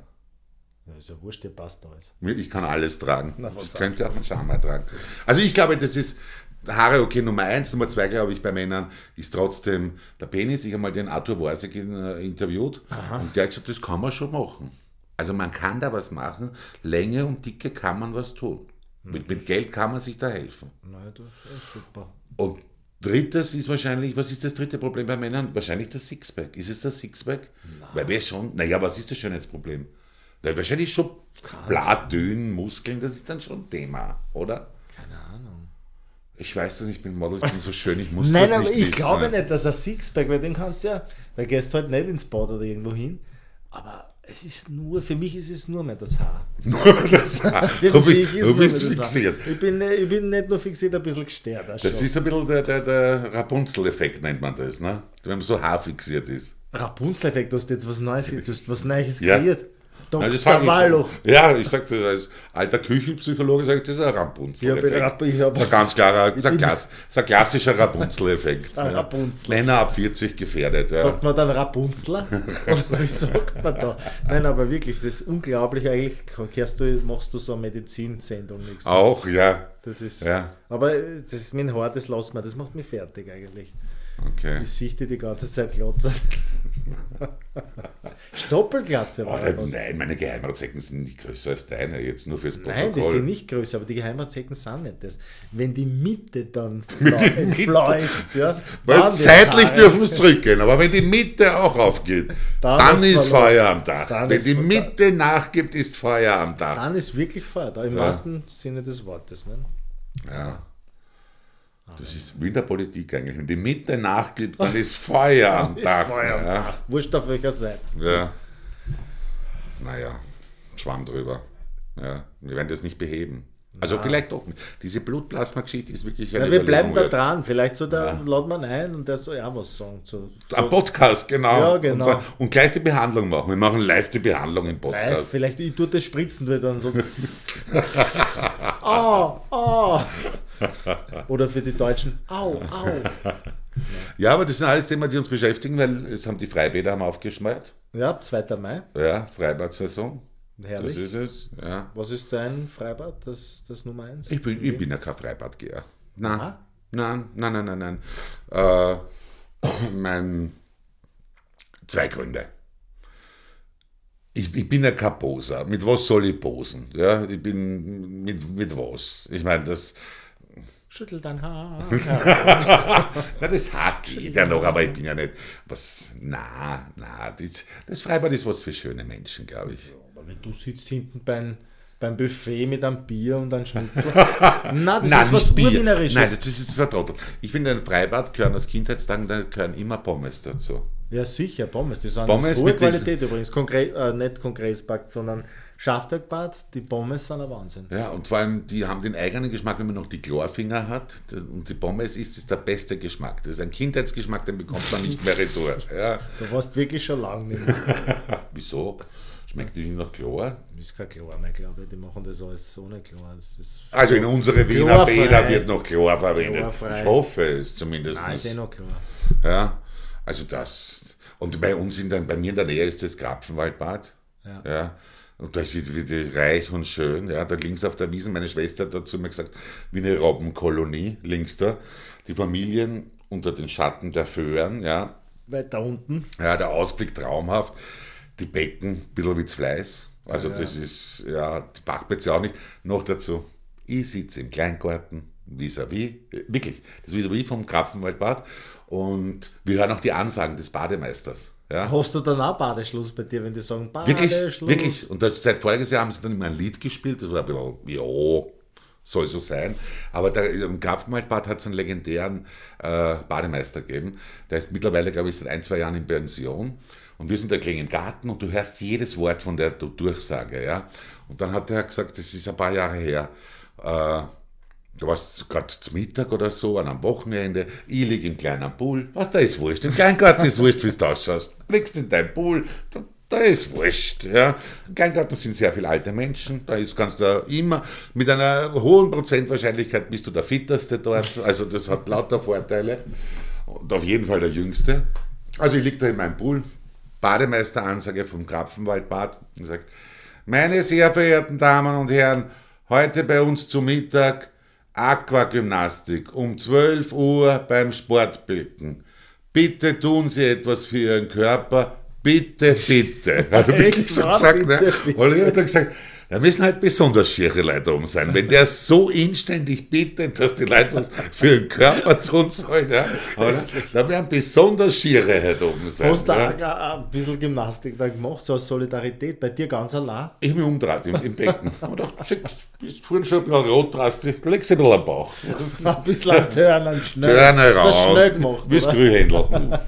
ja, ist ja wurscht, dir passt alles. Ich kann alles tragen. Na, ich könnte auch einen Schammer tragen. Also ich glaube, das ist Haare okay Nummer eins. Nummer zwei, glaube ich, bei Männern ist trotzdem der Penis. Ich habe mal den Arthur Worsek äh, interviewt und der hat gesagt, das kann man schon machen. Also man kann da was machen. Länge und Dicke kann man was tun. Mit, mit Geld kann man sich da helfen. Nein, das ist super. Und Drittes ist wahrscheinlich, was ist das dritte Problem bei Männern? Wahrscheinlich das Sixpack. Ist es das Sixpack? Weil wer schon, naja, was ist das Schönheitsproblem? Na, wahrscheinlich schon Blattdünn, Muskeln, das ist dann schon ein Thema, oder? Keine Ahnung. Ich weiß das, ich bin Model, ich bin so schön, ich muss Nein, das aber nicht ich wissen. glaube nicht, dass ein Sixpack, weil den kannst du ja, weil gehst halt nicht ins Bad oder irgendwo hin. Aber es ist nur, für mich ist es nur mehr das Haar. Nur das Haar. Mich bist, ist du nur das fixiert. Ich bin, ich bin nicht nur fixiert, ein bisschen gestört. Das schon. ist ein bisschen der, der, der Rapunzel-Effekt, nennt man das, ne? Wenn man so haarfixiert ist. Rapunzel-Effekt, du hast jetzt was Neues, du hast was Neues Ja. kreiert. Nein, das Dr. sag ich Walloch. so. Ja, ich sage das als alter Küchenpsychologe, sage ich, das ist ein Rapunzel-Effekt. hab- Das ist ein ganz klarer, das ist ein, Klass, ist ein klassischer Rapunzel-Effekt. ja. Rapunzel. Männer ab 40 gefährdet. Ja. Sagt man dann Rapunzler? Oder wie sagt man da? Nein, aber wirklich, das ist unglaublich. Eigentlich kehrst du, machst du so eine Medizinsendung nächstes. Auch, ja. Das ist, Ja. Aber das ist mein Haar, das lässt man, das macht mich fertig eigentlich. Okay. Ich sehe die die ganze Zeit glotzen. Stoppelglatze Oh, war das. nein, meine Geheimratsecken sind nicht größer als deine, jetzt nur fürs Protokoll. Nein, die sind nicht größer, aber die Geheimratsecken sind nicht das. Wenn die Mitte dann entfleucht, ja, Weil seitlich dürfen es zurückgehen, aber wenn die Mitte auch aufgeht, Dann dann, ist verloren. Feuer am Dach. Dann wenn die Mitte nachgibt, ist Feuer am Dach. Dann ist wirklich Feuer da, im Ja. wahrsten Sinne des Wortes. Ne? Ja. Das ist wie in der Politik eigentlich. Wenn die Mitte nachgibt, dann ist Feuer am Dach. Feuer am ja. Dach. Wurscht auf welcher Seite. Ja. Naja, Schwamm drüber. Ja. Wir werden das nicht beheben. Also vielleicht doch nicht. Diese Blutplasma-Geschichte ist wirklich eine Ja, wir bleiben da dran. Vielleicht so der laden wir ein und der soll ja was sagen. Ein so Podcast, genau. Ja, genau. Und, zwar- und gleich die Behandlung machen. Wir machen live die Behandlung im live. Podcast. Vielleicht ich tue das spritzen wir dann so. oh, oh. Oder für die Deutschen, au, au. Ja, aber das sind alles Themen, die uns beschäftigen, weil es haben die Freibäder haben aufgeschmeit. Ja, 2. Mai, Ja, Freibad-Saison. Das herrlich. ist es. Ja. Was ist dein Freibad, das, das Nummer 1? Ich bin, ich bin ja kein Freibadgeher. Nein, Ah? nein, nein, nein, nein, nein. Äh, mein, zwei Gründe. Ich, ich bin ja kein Poser. Mit was soll ich posen? Ja, ich bin mit, mit was? Ich meine, das, Schüttel dein Haar. na, das Haar geht ja noch, aber ich bin ja nicht was. Na, na, das, das Freibad ist was für schöne Menschen, glaube ich. Wenn du sitzt hinten beim, beim Buffet mit einem Bier und einem Schnitzel. Nein, das ist was Bier. Urwienerisches. Nein, das ist vertrottelt. Ich finde, ein Freibad gehören aus Kindheitstagen, da gehören immer Pommes dazu. Ja, sicher, Pommes. Die sind Pommes hohe Qualität übrigens. Konkre äh, nicht Kongressbad, sondern Schafbergbad. Die Pommes sind ein Wahnsinn. Ja, und vor allem, die haben den eigenen Geschmack, wenn man noch die Chlorfinger hat. Und die Pommes ist, ist der beste Geschmack. Das ist ein Kindheitsgeschmack, den bekommt man nicht mehr retour. Ja. Du warst wirklich schon lange nicht mehr. Wieso? Schmeckt die nicht nach Chlor? Das ist kein Chlor mehr, glaube ich. Die machen das alles ohne Chlor. Also in unsere Wiener. Bäder wird noch Chlor verwendet. Chlorfrei. Ich hoffe es zumindest. Nein, ist eh noch Chlor. Ja, also das. Und bei uns in der, bei mir in der Nähe ist das Krapfenwaldbad. Ja. ja. Und da ist wieder reich und schön. Ja, da links auf der Wiesen, meine Schwester hat dazu mir gesagt, wie eine Robbenkolonie, links da. Die Familien unter den Schatten der Föhren, ja. Weiter unten. Ja, der Ausblick traumhaft. Die Becken, ein bisschen wie Fleiß. Also das ist, ja, die Parkplätze auch nicht. Noch dazu, ich sitze im Kleingarten, vis-à-vis, äh, wirklich, das vis-à-vis vom Krapfenwaldbad und wir hören auch die Ansagen des Bademeisters. Ja. Hast du dann auch Badeschluss bei dir, wenn die sagen Wirklich, Badeschluss? wirklich. Und das, seit voriges Jahr haben sie dann immer ein Lied gespielt, das war ein bisschen, ja, soll so sein. Aber der, im Krapfenwaldbad hat es einen legendären äh, Bademeister gegeben. Der ist mittlerweile, glaube ich, seit ein, zwei Jahren in Pension. Und wir sind da im Garten und du hörst jedes Wort von der Durchsage. Ja? Und dann hat er gesagt, das ist ein paar Jahre her, äh, Du warst gerade zum Mittag oder so, an einem Wochenende, ich liege im kleinen Pool. Was, da ist wurscht. Im Kleingarten ist wurscht, wie du ausschaust. Liegst in deinem Pool, da, da ist wurscht. Ja. Im Kleingarten sind sehr viele alte Menschen, da ist, kannst du immer, mit einer hohen Prozentwahrscheinlichkeit bist du der Fitteste dort. Also das hat lauter Vorteile. Und auf jeden Fall der Jüngste. Also ich liege da in meinem Pool, Bademeisteransage vom Krapfenwaldbad und sagt, meine sehr verehrten Damen und Herren, heute bei uns zu Mittag Aquagymnastik um 12 Uhr beim Sportbecken. Bitte tun Sie etwas für Ihren Körper. Bitte, bitte. Hat er wirklich so gesagt. bitte, ne? bitte. Ich hat er gesagt, Da müssen halt besonders schiere Leute oben sein. Wenn der so inständig bittet, dass die Leute was für den Körper tun sollen, ja, da werden besonders schiere halt oben sein. Hast du ja. ein bisschen Gymnastik da gemacht, so aus Solidarität, bei dir ganz allein? Ich habe mich umgedreht im, im Becken. Und dachte, bist vorhin schon ein bisschen rot, drast dich, legst ein bisschen am Bauch. Ein bisschen Turn, ein schnell. Turner Das raus. schnell gemacht. Wie das? Grühhändler.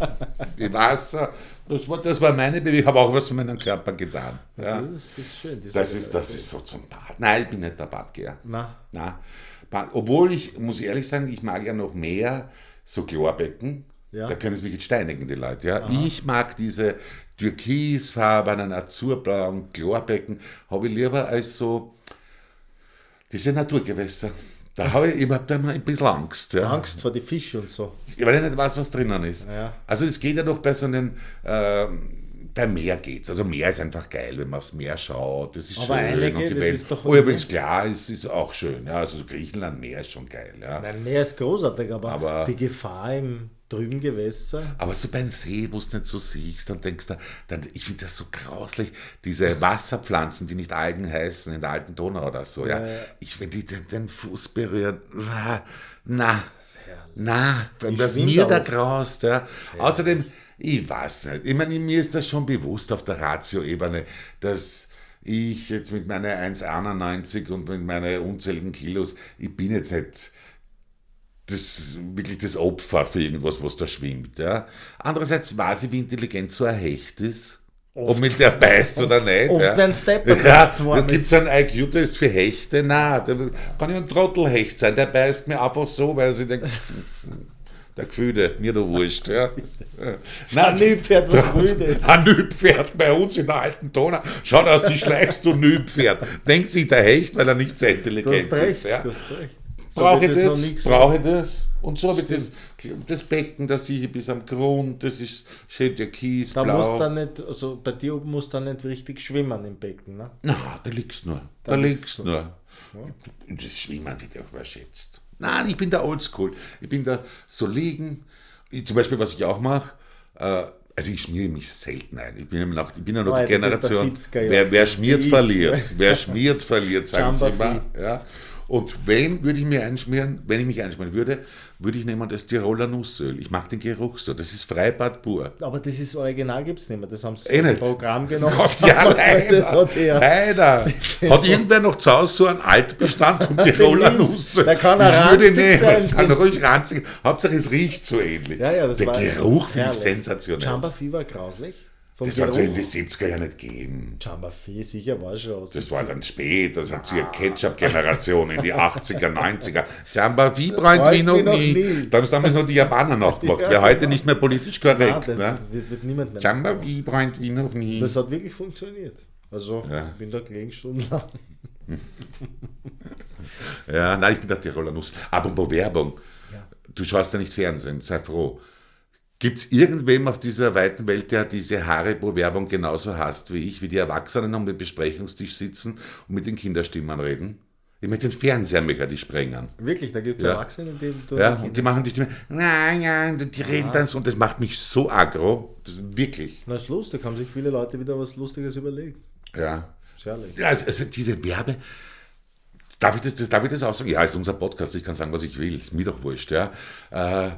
Im Wasser. Das war, das war meine Bewegung. Ich habe auch was für meinen Körper getan. Ja. Das ist, das ist schön. die Das ist, das ist so zum Bad. Nein, ich bin nicht der Badgeher. Nein. Nein. Bad, obwohl ich, muss ich ehrlich sagen, ich mag ja noch mehr so Chlorbecken. Ja. Da können es mich jetzt steinigen, die Leute. Ja. Ich mag diese türkisfarbenen, azurblauen Chlorbecken, habe ich lieber als so diese Naturgewässer. Da habe ich, ich hab da immer ein bisschen Angst. Ja. Angst vor die Fische und so. Weil ich nicht weiß, was drinnen ist. Ja. Also es geht ja doch bei so einem, ähm, bei Meer geht's. Also Meer ist einfach geil, wenn man aufs Meer schaut. Das ist Aber schön. einige, und die Welt. ist doch- oh wenn es klar ist, ist auch schön. Ja, also Griechenland, Meer ist schon geil. Ja. Nein, Meer ist großartig, aber, Aber- die Gefahr im trüben Gewässer. Aber so beim See, wo du nicht so siehst, dann denkst du, dann, ich finde das so grauslich, diese Wasserpflanzen, die nicht Algen heißen, in der alten Donau oder so, ja. Ich, wenn die den, den Fuß berühren, na, na, wenn schwind mir da auf. graust, ja. Außerdem, ich weiß nicht, ich meine, mir ist das schon bewusst auf der Ratio-Ebene, dass ich jetzt mit meiner 1,91 und mit meinen unzähligen Kilos, ich bin jetzt nicht das, wirklich das Opfer für irgendwas, was da schwimmt. Ja. Andererseits weiß ich, wie intelligent so ein Hecht ist. Ob Oft. mit der beißt oder nicht. Oft ja. werden Stepper Ja, da gibt es einen IQ-Test für Hechte. Nein, da kann ja ein Trottelhecht sein. Der beißt mir einfach so, weil sie denkt, der Gefühle, mir doch wurscht. Ja. Ein Nilpferd, was Wildes. Ein Nilpferd bei uns in der alten Donau. Schau aus, die schleichst du Nilpferd. Denkt sich der Hecht, weil er nicht sehr Du intelligent ist. Ja. Du hast recht. Brauche ich das? gesagt. Brauche ich das? Und so habe ich das, das Becken, das sehe ich bis am Grund, das ist schön türkis, Da musst blau. du nicht, also bei dir oben musst du dann nicht richtig schwimmen im Becken. Ne? Na, da liegst nur. Da, Da liegst liegst nur. Und das Schwimmen wird ja auch überschätzt. Nein, ich bin der Oldschool. Ich bin da so liegen. Ich, zum Beispiel, was ich auch mache, äh, also ich schmiere mich selten ein. Ich bin, immer noch, ich bin ja noch Oh, die Generation, 70er Jahre wer, wer schmiert, verliert. Wer schmiert, verliert, sage ich Jamba immer. Ja. Und wenn würde ich mir einschmieren, wenn ich mich einschmieren würde, würde ich nehmen das Tiroler Nussöl. Ich mag den Geruch so. Das ist Freibad pur. Aber das ist original gibt es nicht mehr. Das haben sie Eh ins nicht. Programm genommen. Gott, ja, Damals, das hat leider. er. leider. Hat irgendwer noch zu Hause so einen Altbestand vom Tiroler. Nussöl? Der kann auch ich würde nehmen. sein. Kann ruhig ranzig. Hauptsache es riecht so ähnlich. Ja, ja, Der Geruch finde ich sensationell. Jamba Fever grauslich. Das hat es ja in den 70er Jahren nicht gegeben. Jamba Fever sicher war schon. Das war dann spät, das hat sie eine Ketchup-Generation in die 80er, 90er. Jamba wie bräunt wie noch noch nie. nie. Da haben es damals noch die Japaner nachgemacht. Ja, Wäre heute genau. nicht mehr politisch Nein, korrekt. das ne? wird, wird niemand mehr. Wie bräunt wie noch nie. Das hat wirklich funktioniert. Also, Ja. ich bin da gelegen stundenlang. Ja, nein, ich bin der Tiroler Nuss. Apropos Werbung. Du schaust ja nicht Fernsehen, sei froh. Gibt es irgendwem auf dieser weiten Welt, der diese Haribo-Werbung genauso hasst wie ich, wie die Erwachsenen um den Besprechungstisch sitzen und mit den Kinderstimmen reden? Ich mit den Fernseher mega die sprengen. Wirklich, da gibt es Ja. Erwachsene, die tun Ja, und die machen die Stimme, nein, nein, die reden dann so und das macht mich so aggro. Das ist wirklich. Na, ist lustig, haben sich viele Leute wieder was Lustiges überlegt. Ja. Ist herrlich. Ja, also also diese Werbe. Darf ich, das, das, darf ich das auch sagen? Ja, ist unser Podcast, ich kann sagen, was ich will, ist mir doch wurscht, ja. Äh,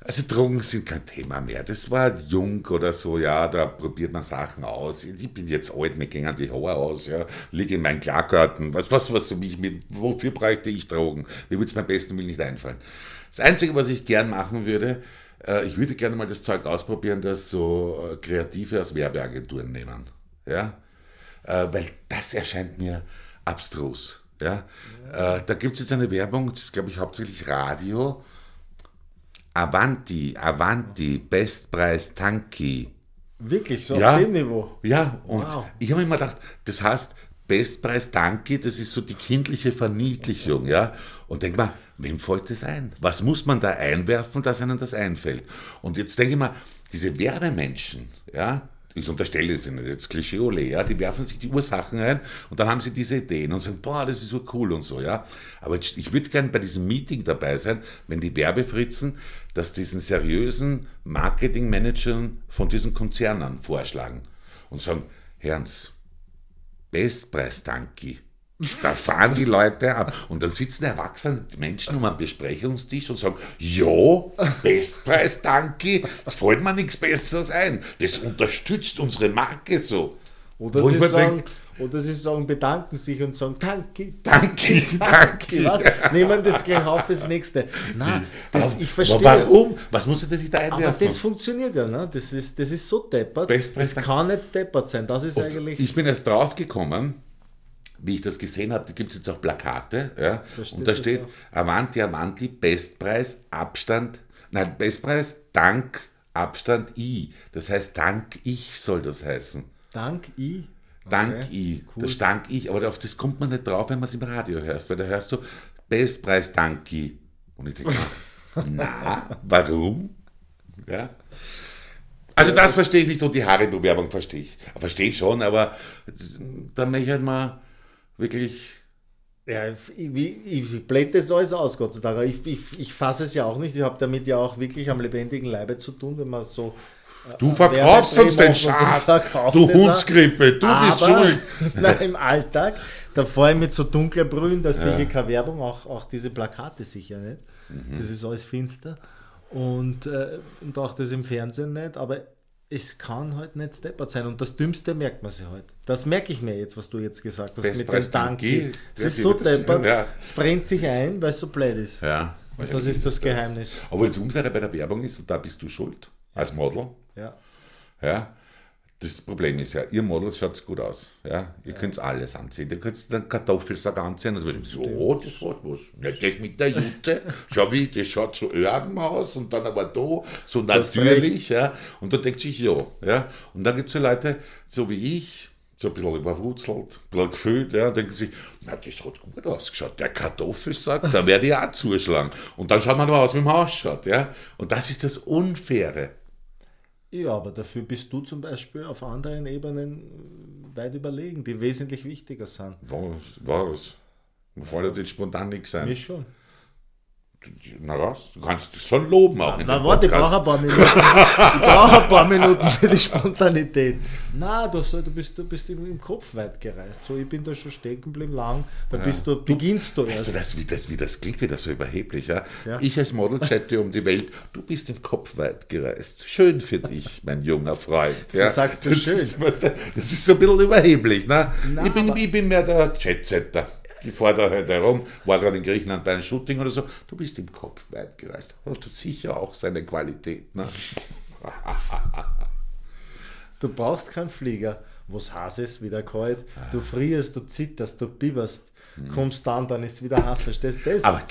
also Drogen sind kein Thema mehr. Das war jung oder so, ja, da probiert man Sachen aus. Ich bin jetzt alt, mir gehen die Haare aus, ja, liege in meinem Klargarten. Was, was, was, mich mit, wofür bräuchte ich Drogen? Mir würde es beim besten Willen nicht einfallen. Das Einzige, was ich gern machen würde, äh, ich würde gerne mal das Zeug ausprobieren, das so äh, Kreative aus Werbeagenturen nehmen. Ja? äh, weil das erscheint mir abstrus. Ja? Äh, da gibt es jetzt eine Werbung, das ist glaube ich hauptsächlich Radio. Avanti, Avanti, Bestpreis Tanki. Wirklich, so Ja. auf dem Niveau. Ja, und Wow. ich habe mir gedacht, das heißt Bestpreis Tanki, das ist so die kindliche Verniedlichung, ja. Und denk mal, wem fällt das ein? Was muss man da einwerfen, dass einem das einfällt? Und jetzt denke ich mal, diese Werbemenschen, ja, ich unterstelle es ihnen jetzt Klischeeole, ja, die werfen sich die Ursachen ein und dann haben sie diese Ideen und sagen, boah, das ist so cool und so, ja. Aber jetzt, ich würde gerne bei diesem Meeting dabei sein, wenn die Werbefritzen das diesen seriösen Marketingmanagern von diesen Konzernen vorschlagen und sagen, Herrns, Bestpreis-Tanki. Da fahren die Leute ab. Und dann sitzen erwachsene Menschen um einen Besprechungstisch und sagen, ja, Bestpreis, danke, es fällt mir nichts Besseres ein. Das unterstützt unsere Marke so. Oder Wo sie, sagen, denk, oder sie sagen, bedanken sich und sagen, danke, Danke, danke. Was? Nehmen das gleich auf fürs nächste. Nein, das, Aber- ich verstehe aber das. Warum? Was muss ich da Aber einwerfen? das funktioniert ja, ne? Das ist, das ist so deppert. Bestpreis- Das kann nicht deppert sein. Das ist Und eigentlich. ich bin erst drauf gekommen, wie ich das gesehen habe, da gibt es jetzt auch Plakate, ja, steht und da steht Avanti, Avanti, Bestpreis, Abstand, nein, Bestpreis, Dank, Abstand, I. Das heißt, Dank, ich soll das heißen. Dank I. Dank Okay, ich, cool. das Dank ich, aber auf das kommt man nicht drauf, wenn man es im Radio hörst, weil da hörst du Bestpreis Dank ich. Und ich denke, na, warum? Ja. Also das verstehe ich nicht und die Haribo-Werbung verstehe ich. Verstehe ich schon, aber da möchte ich halt mal wirklich, Ja, ich, wie- ich blende das alles aus, Gott sei Dank. Ich, ich, ich fasse es ja auch nicht. Ich habe damit ja auch wirklich am lebendigen Leibe zu tun, wenn man so. du verkaufst uns den Schatz, du. Hundskrippe, du bist Aber schuld. nein, im Alltag, da vor allem mit so dunkler Brühen, da sehe ich keine Werbung, auch, auch diese Plakate sicher nicht. Mhm. Das ist alles finster. Und, äh, und auch das im Fernsehen nicht, aber es kann halt nicht steppert sein. Und das Dümmste merkt man sich halt. Das merke ich mir jetzt, was du jetzt gesagt hast mit Bestpreis dem Danke. Es ist so wird das- deppert, ja. es brennt sich ein, weil es so blöd ist. Ja, Und das ist das Geheimnis. Obwohl das Unfaire bei der Werbung ist, und da bist du schuld, als Model. Ja. Ja, das Problem ist ja, ihr Model schaut gut aus. Ja, ihr könnt alles anziehen. Ihr könnt den Kartoffelsack anziehen und dann so, oh, das hat was. Nicht das mit der Jute. Schau wie, das schaut so erben aus und dann aber da, so natürlich. Ja, und dann denkt sich, ja. ja. Und dann gibt es ja Leute, so wie ich, so ein bisschen überwurzelt, ein bisschen gefühlt, ja, denken sich, na, das hat gut ausgeschaut. Der Kartoffelsack, da werde ich auch zuschlagen. Und dann schaut man aber aus, wie man ausschaut. Ja. Und das ist das Unfaire. Ja, aber dafür bist du zum Beispiel auf anderen Ebenen weit überlegen, die wesentlich wichtiger sind. Was? Was? Mir fällt jetzt spontan nichts Mir ein. schon. Na was? Du kannst es schon loben auch in Na dem warte, ich brauche ein paar Minuten. Ich brauche ein paar Minuten für die Spontanität. Na, du, hast- du bist, du bist im, Kopf weit gereist. So, ich bin da schon stecken geblieben lang. Da bist du, beginnst du Weißt du, erst. das, wie, das, wie das klingt wieder so überheblich. Ja? Ja. Ich als Model chatte um die Welt. Du bist im Kopf weit gereist. Schön für dich, mein junger Freund. So sagst du das schön. Ist, weißt du, das ist so ein bisschen überheblich. Ne? Na, ich, bin, ich bin mehr der Chatsetter. Ich fahre da halt herum, war gerade in Griechenland bei einem Shooting oder so. Du bist im Kopf weit gereist. Hat sicher auch seine Qualität. Ne? Du brauchst keinen Flieger. Was heiß ist, wieder kalt. Du frierst, du zitterst, du bibberst. Kommst dann, dann ist wieder heiß. Verstehst du das? Aber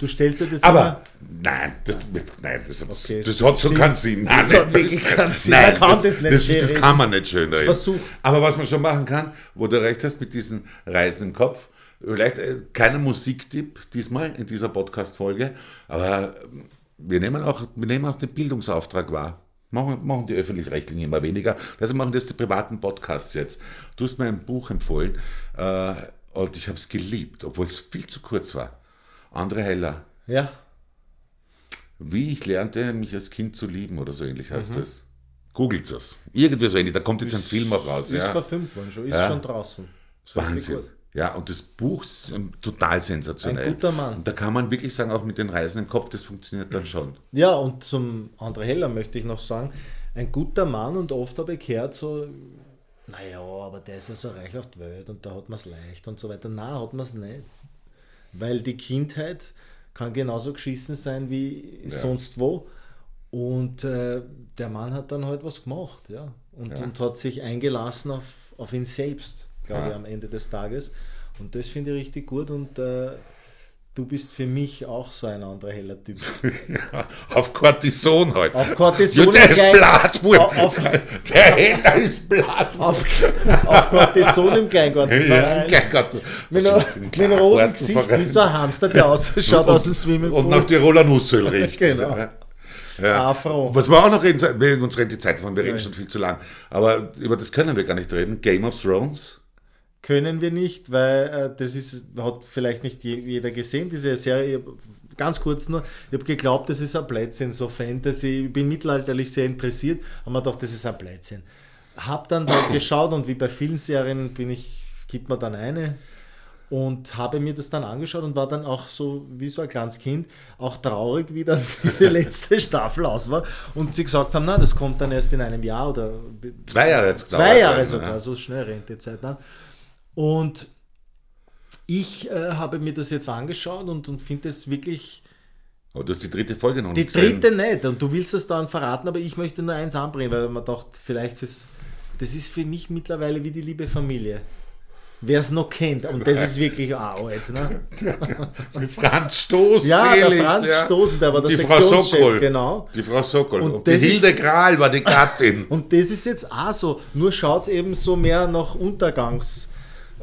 du stellst dir das Aber nein, das, nein, das, Okay, das, das hat so keinen Sinn. Das Nein, hat wirklich keinen Sinn. Nein, kann das, das nicht das, das kann man nicht schön reden. Versuch. Aber was man schon machen kann, wo du recht hast mit diesen Reisen im Kopf, vielleicht äh, keiner Musiktipp diesmal in dieser Podcast-Folge, aber ähm, wir nehmen, auch, wir nehmen auch den Bildungsauftrag wahr. Machen, machen die Öffentlich-Rechtlichen immer weniger. Also machen das die privaten Podcasts jetzt. Du hast mir ein Buch empfohlen äh, und ich habe es geliebt, obwohl es viel zu kurz war. Andre Heller. Ja. Wie ich lernte, mich als Kind zu lieben oder so ähnlich Mhm. heißt das. Googelt es. Irgendwie so ähnlich. Da kommt jetzt ein Film auch raus. Ist Ja. verfilmt worden schon, ist Ja. schon draußen. Ist richtig Wahnsinn. Ja, und das Buch ist total sensationell. Ein guter Mann. Und da kann man wirklich sagen, auch mit den Reisen im Kopf, das funktioniert dann schon. Ja, und zum André Heller möchte ich noch sagen, ein guter Mann und oft habe ich gehört so, naja, aber der ist ja so reich auf die Welt und da hat man es leicht und so weiter. Na, hat man es nicht. Weil die Kindheit kann genauso geschissen sein wie sonst wo. Und äh, der Mann hat dann halt was gemacht, ja. Und, und hat sich eingelassen auf, auf ihn selbst, glaube Ja. ich, am Ende des Tages. Und das finde ich richtig gut und äh, du bist für mich auch so ein anderer heller Typ. Auf Cortison halt. Auf Cortison Ja, der ist Blattwurm. Der Heller ist Blattwurm. auf, auf Cortison im Kleingartenverein. Ja, Gott. Mit, einem- mit einem roten Gesicht, wie so ein Hamster, der ausschaut aus dem Swimmingpool. Und nach Tiroler Nussöl riecht. Genau. Ja. Afro. Was wir auch noch reden, wir, uns rennt die Zeit von, wir reden schon viel zu lang. Aber über das können wir gar nicht reden. Game of Thrones. Können wir nicht, weil äh, das ist, hat vielleicht nicht je, jeder gesehen, diese Serie. Ganz kurz nur, ich habe geglaubt, das ist ein Blödsinn, so Fantasy. Ich bin mittelalterlich sehr interessiert, aber mir gedacht, das ist ein Blödsinn. Hab dann dort geschaut und wie bei vielen Serien bin ich gibt mir dann eine und habe mir das dann angeschaut und war dann auch so wie so ein kleines Kind auch traurig, wie dann diese letzte Staffel aus war und sie gesagt haben, na, das kommt dann erst in einem Jahr oder zwei Jahre jetzt. Zwei Jahre sogar, ja. so schnell rennt die Zeit nach. Und ich äh, habe mir das jetzt angeschaut und, und finde es wirklich. Oh, du hast die dritte Folge noch nicht Die dritte nicht und du willst es dann verraten, aber ich möchte nur eins anbringen, weil man dachte, vielleicht fürs, das ist für mich mittlerweile wie die liebe Familie. Wer es noch kennt, und das ist wirklich auch alt. Ne? Wie Franz Stoß. Ja, der Franz ja. Stoß, der war der die Frau Sokol. genau. Die Frau Sokol. Und, und die Hilde ist, Kral war die Gattin. und das ist jetzt auch so, nur schaut es eben so mehr nach Untergangs.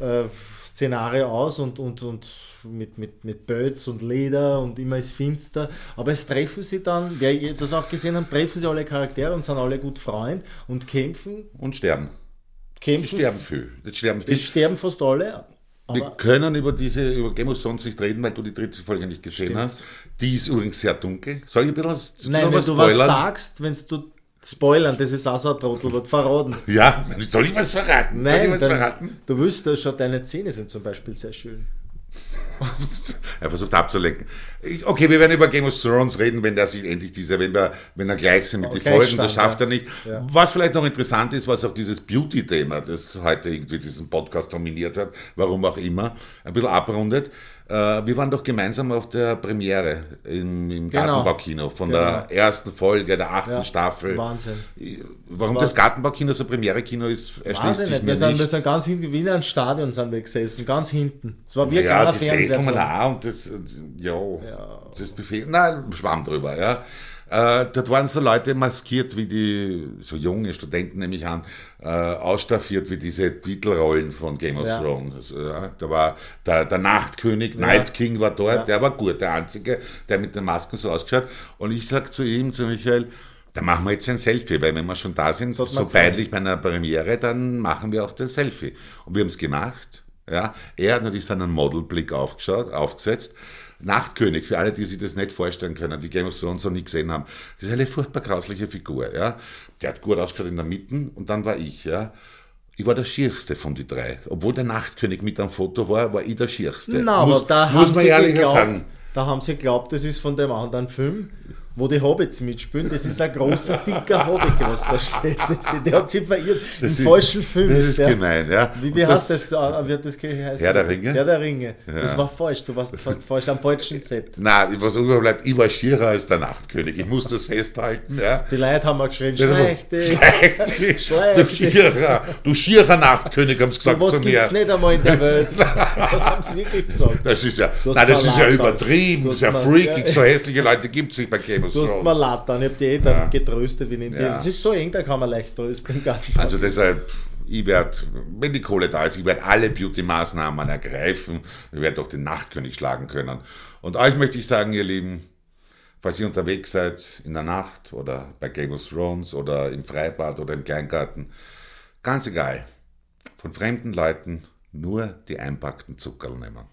Äh, Szenario aus und, und, und mit, mit, mit Böts und Leder und immer ist finster. Aber es treffen sie dann, wer das auch gesehen hat, treffen sie alle Charaktere und sind alle gut Freund und kämpfen. Und sterben. Kämpfen. Sie sterben viel. Das sterben viel. Es sterben fast alle. Wir können über diese, über Game of Thrones nicht reden, weil du die dritte Folge nicht gesehen Stimmt. hast. Die ist übrigens sehr dunkel. Soll ich ein bisschen Nein, wenn was du spoilern? was sagst, wenn du Spoilern, das ist auch so ein Trottelwort, verraten. Ja, soll ich was verraten? Nein, soll ich was dann, verraten? Du wüsstest schon, deine Zähne sind zum Beispiel sehr schön. er versucht abzulenken. Okay, wir werden über Game of Thrones reden, wenn er sich endlich dieser, wenn wir, wenn er gleich sind mit oh, den Folgen, das schafft er nicht. Ja. Was vielleicht noch interessant ist, was auch dieses Beauty-Thema, das heute irgendwie diesen Podcast dominiert hat, warum auch immer, ein bisschen abrundet. Äh, wir waren doch gemeinsam auf der Premiere im, im genau. Gartenbaukino von genau. der ersten Folge der achten ja, Staffel. Wahnsinn. Warum das, das Gartenbaukino so Premiere-Kino ist, erschließt sich nicht. mir wir sind, nicht. Wir sind ganz hinten, wie in einem Stadion sind wir gesessen, ganz hinten. Es war ein ja, kleiner Fernseher. und das, ja, ja. das Befehl, nein, schwamm drüber, ja. Äh, dort waren so Leute maskiert wie die, so junge Studenten nehme ich an, äh, ausstaffiert wie diese Titelrollen von Game of ja. Thrones. Also, ja, da war der, der Nachtkönig, ja. Night King war dort, der war gut, der Einzige, der mit den Masken so ausgeschaut. Und ich sag zu ihm, zu Michael, da machen wir jetzt ein Selfie, weil wenn wir schon da sind, so peinlich bei einer Premiere, dann machen wir auch das Selfie. Und wir haben es gemacht. Ja. Er hat natürlich seinen Modelblick aufgeschaut, aufgesetzt. Nachtkönig, für alle, die sich das nicht vorstellen können, die Game of Thrones noch nie gesehen haben. Das ist eine furchtbar grausliche Figur. Ja. Der hat gut ausgeschaut in der Mitte und dann war ich. Ja. Ich war der Schierste von den drei. Obwohl der Nachtkönig mit am Foto war, war ich der Schierste. Na, muss, aber da muss man ehrlich sagen. Da haben sie geglaubt, das ist von dem anderen Film wo die Hobbits mitspielen. Das ist ein großer, dicker Hobbit, was da steht. Der hat sich verirrt. Das Im ist, falschen Film. Das ist ja. gemein, ja. Wie, wie heißt das, das, wird das heißen? Herr der Ringe? Herr der Ringe. Ja. Das war falsch. Du warst falsch am falschen Set. Nein, was überbleibt, ich war schierer als der Nachtkönig. Ich muss das festhalten. Ja. Die Leute haben auch geschrien, schleich dich. Du schierer, du schierer Nachtkönig, haben sie gesagt so, was zu mir. Was nicht einmal in der Welt. das haben sie wirklich gesagt. Das ist ja, nein, das ist ja übertrieben. Das ist ja freakig. So hässliche Leute gibt es nicht bei Game Thrones. Du hast mal Lattern, ich habe die eh dann ja. getröstet. Wie ja. Das ist so eng, da kann man leicht trösten im Garten. Also deshalb, ich werde, wenn die Kohle da ist, ich werde alle Beauty-Maßnahmen ergreifen. Ich werde auch den Nachtkönig schlagen können. Und euch möchte ich sagen, ihr Lieben, falls ihr unterwegs seid in der Nacht oder bei Game of Thrones oder im Freibad oder im Kleingarten, ganz egal, von fremden Leuten nur die einpackten Zuckerl nehmen.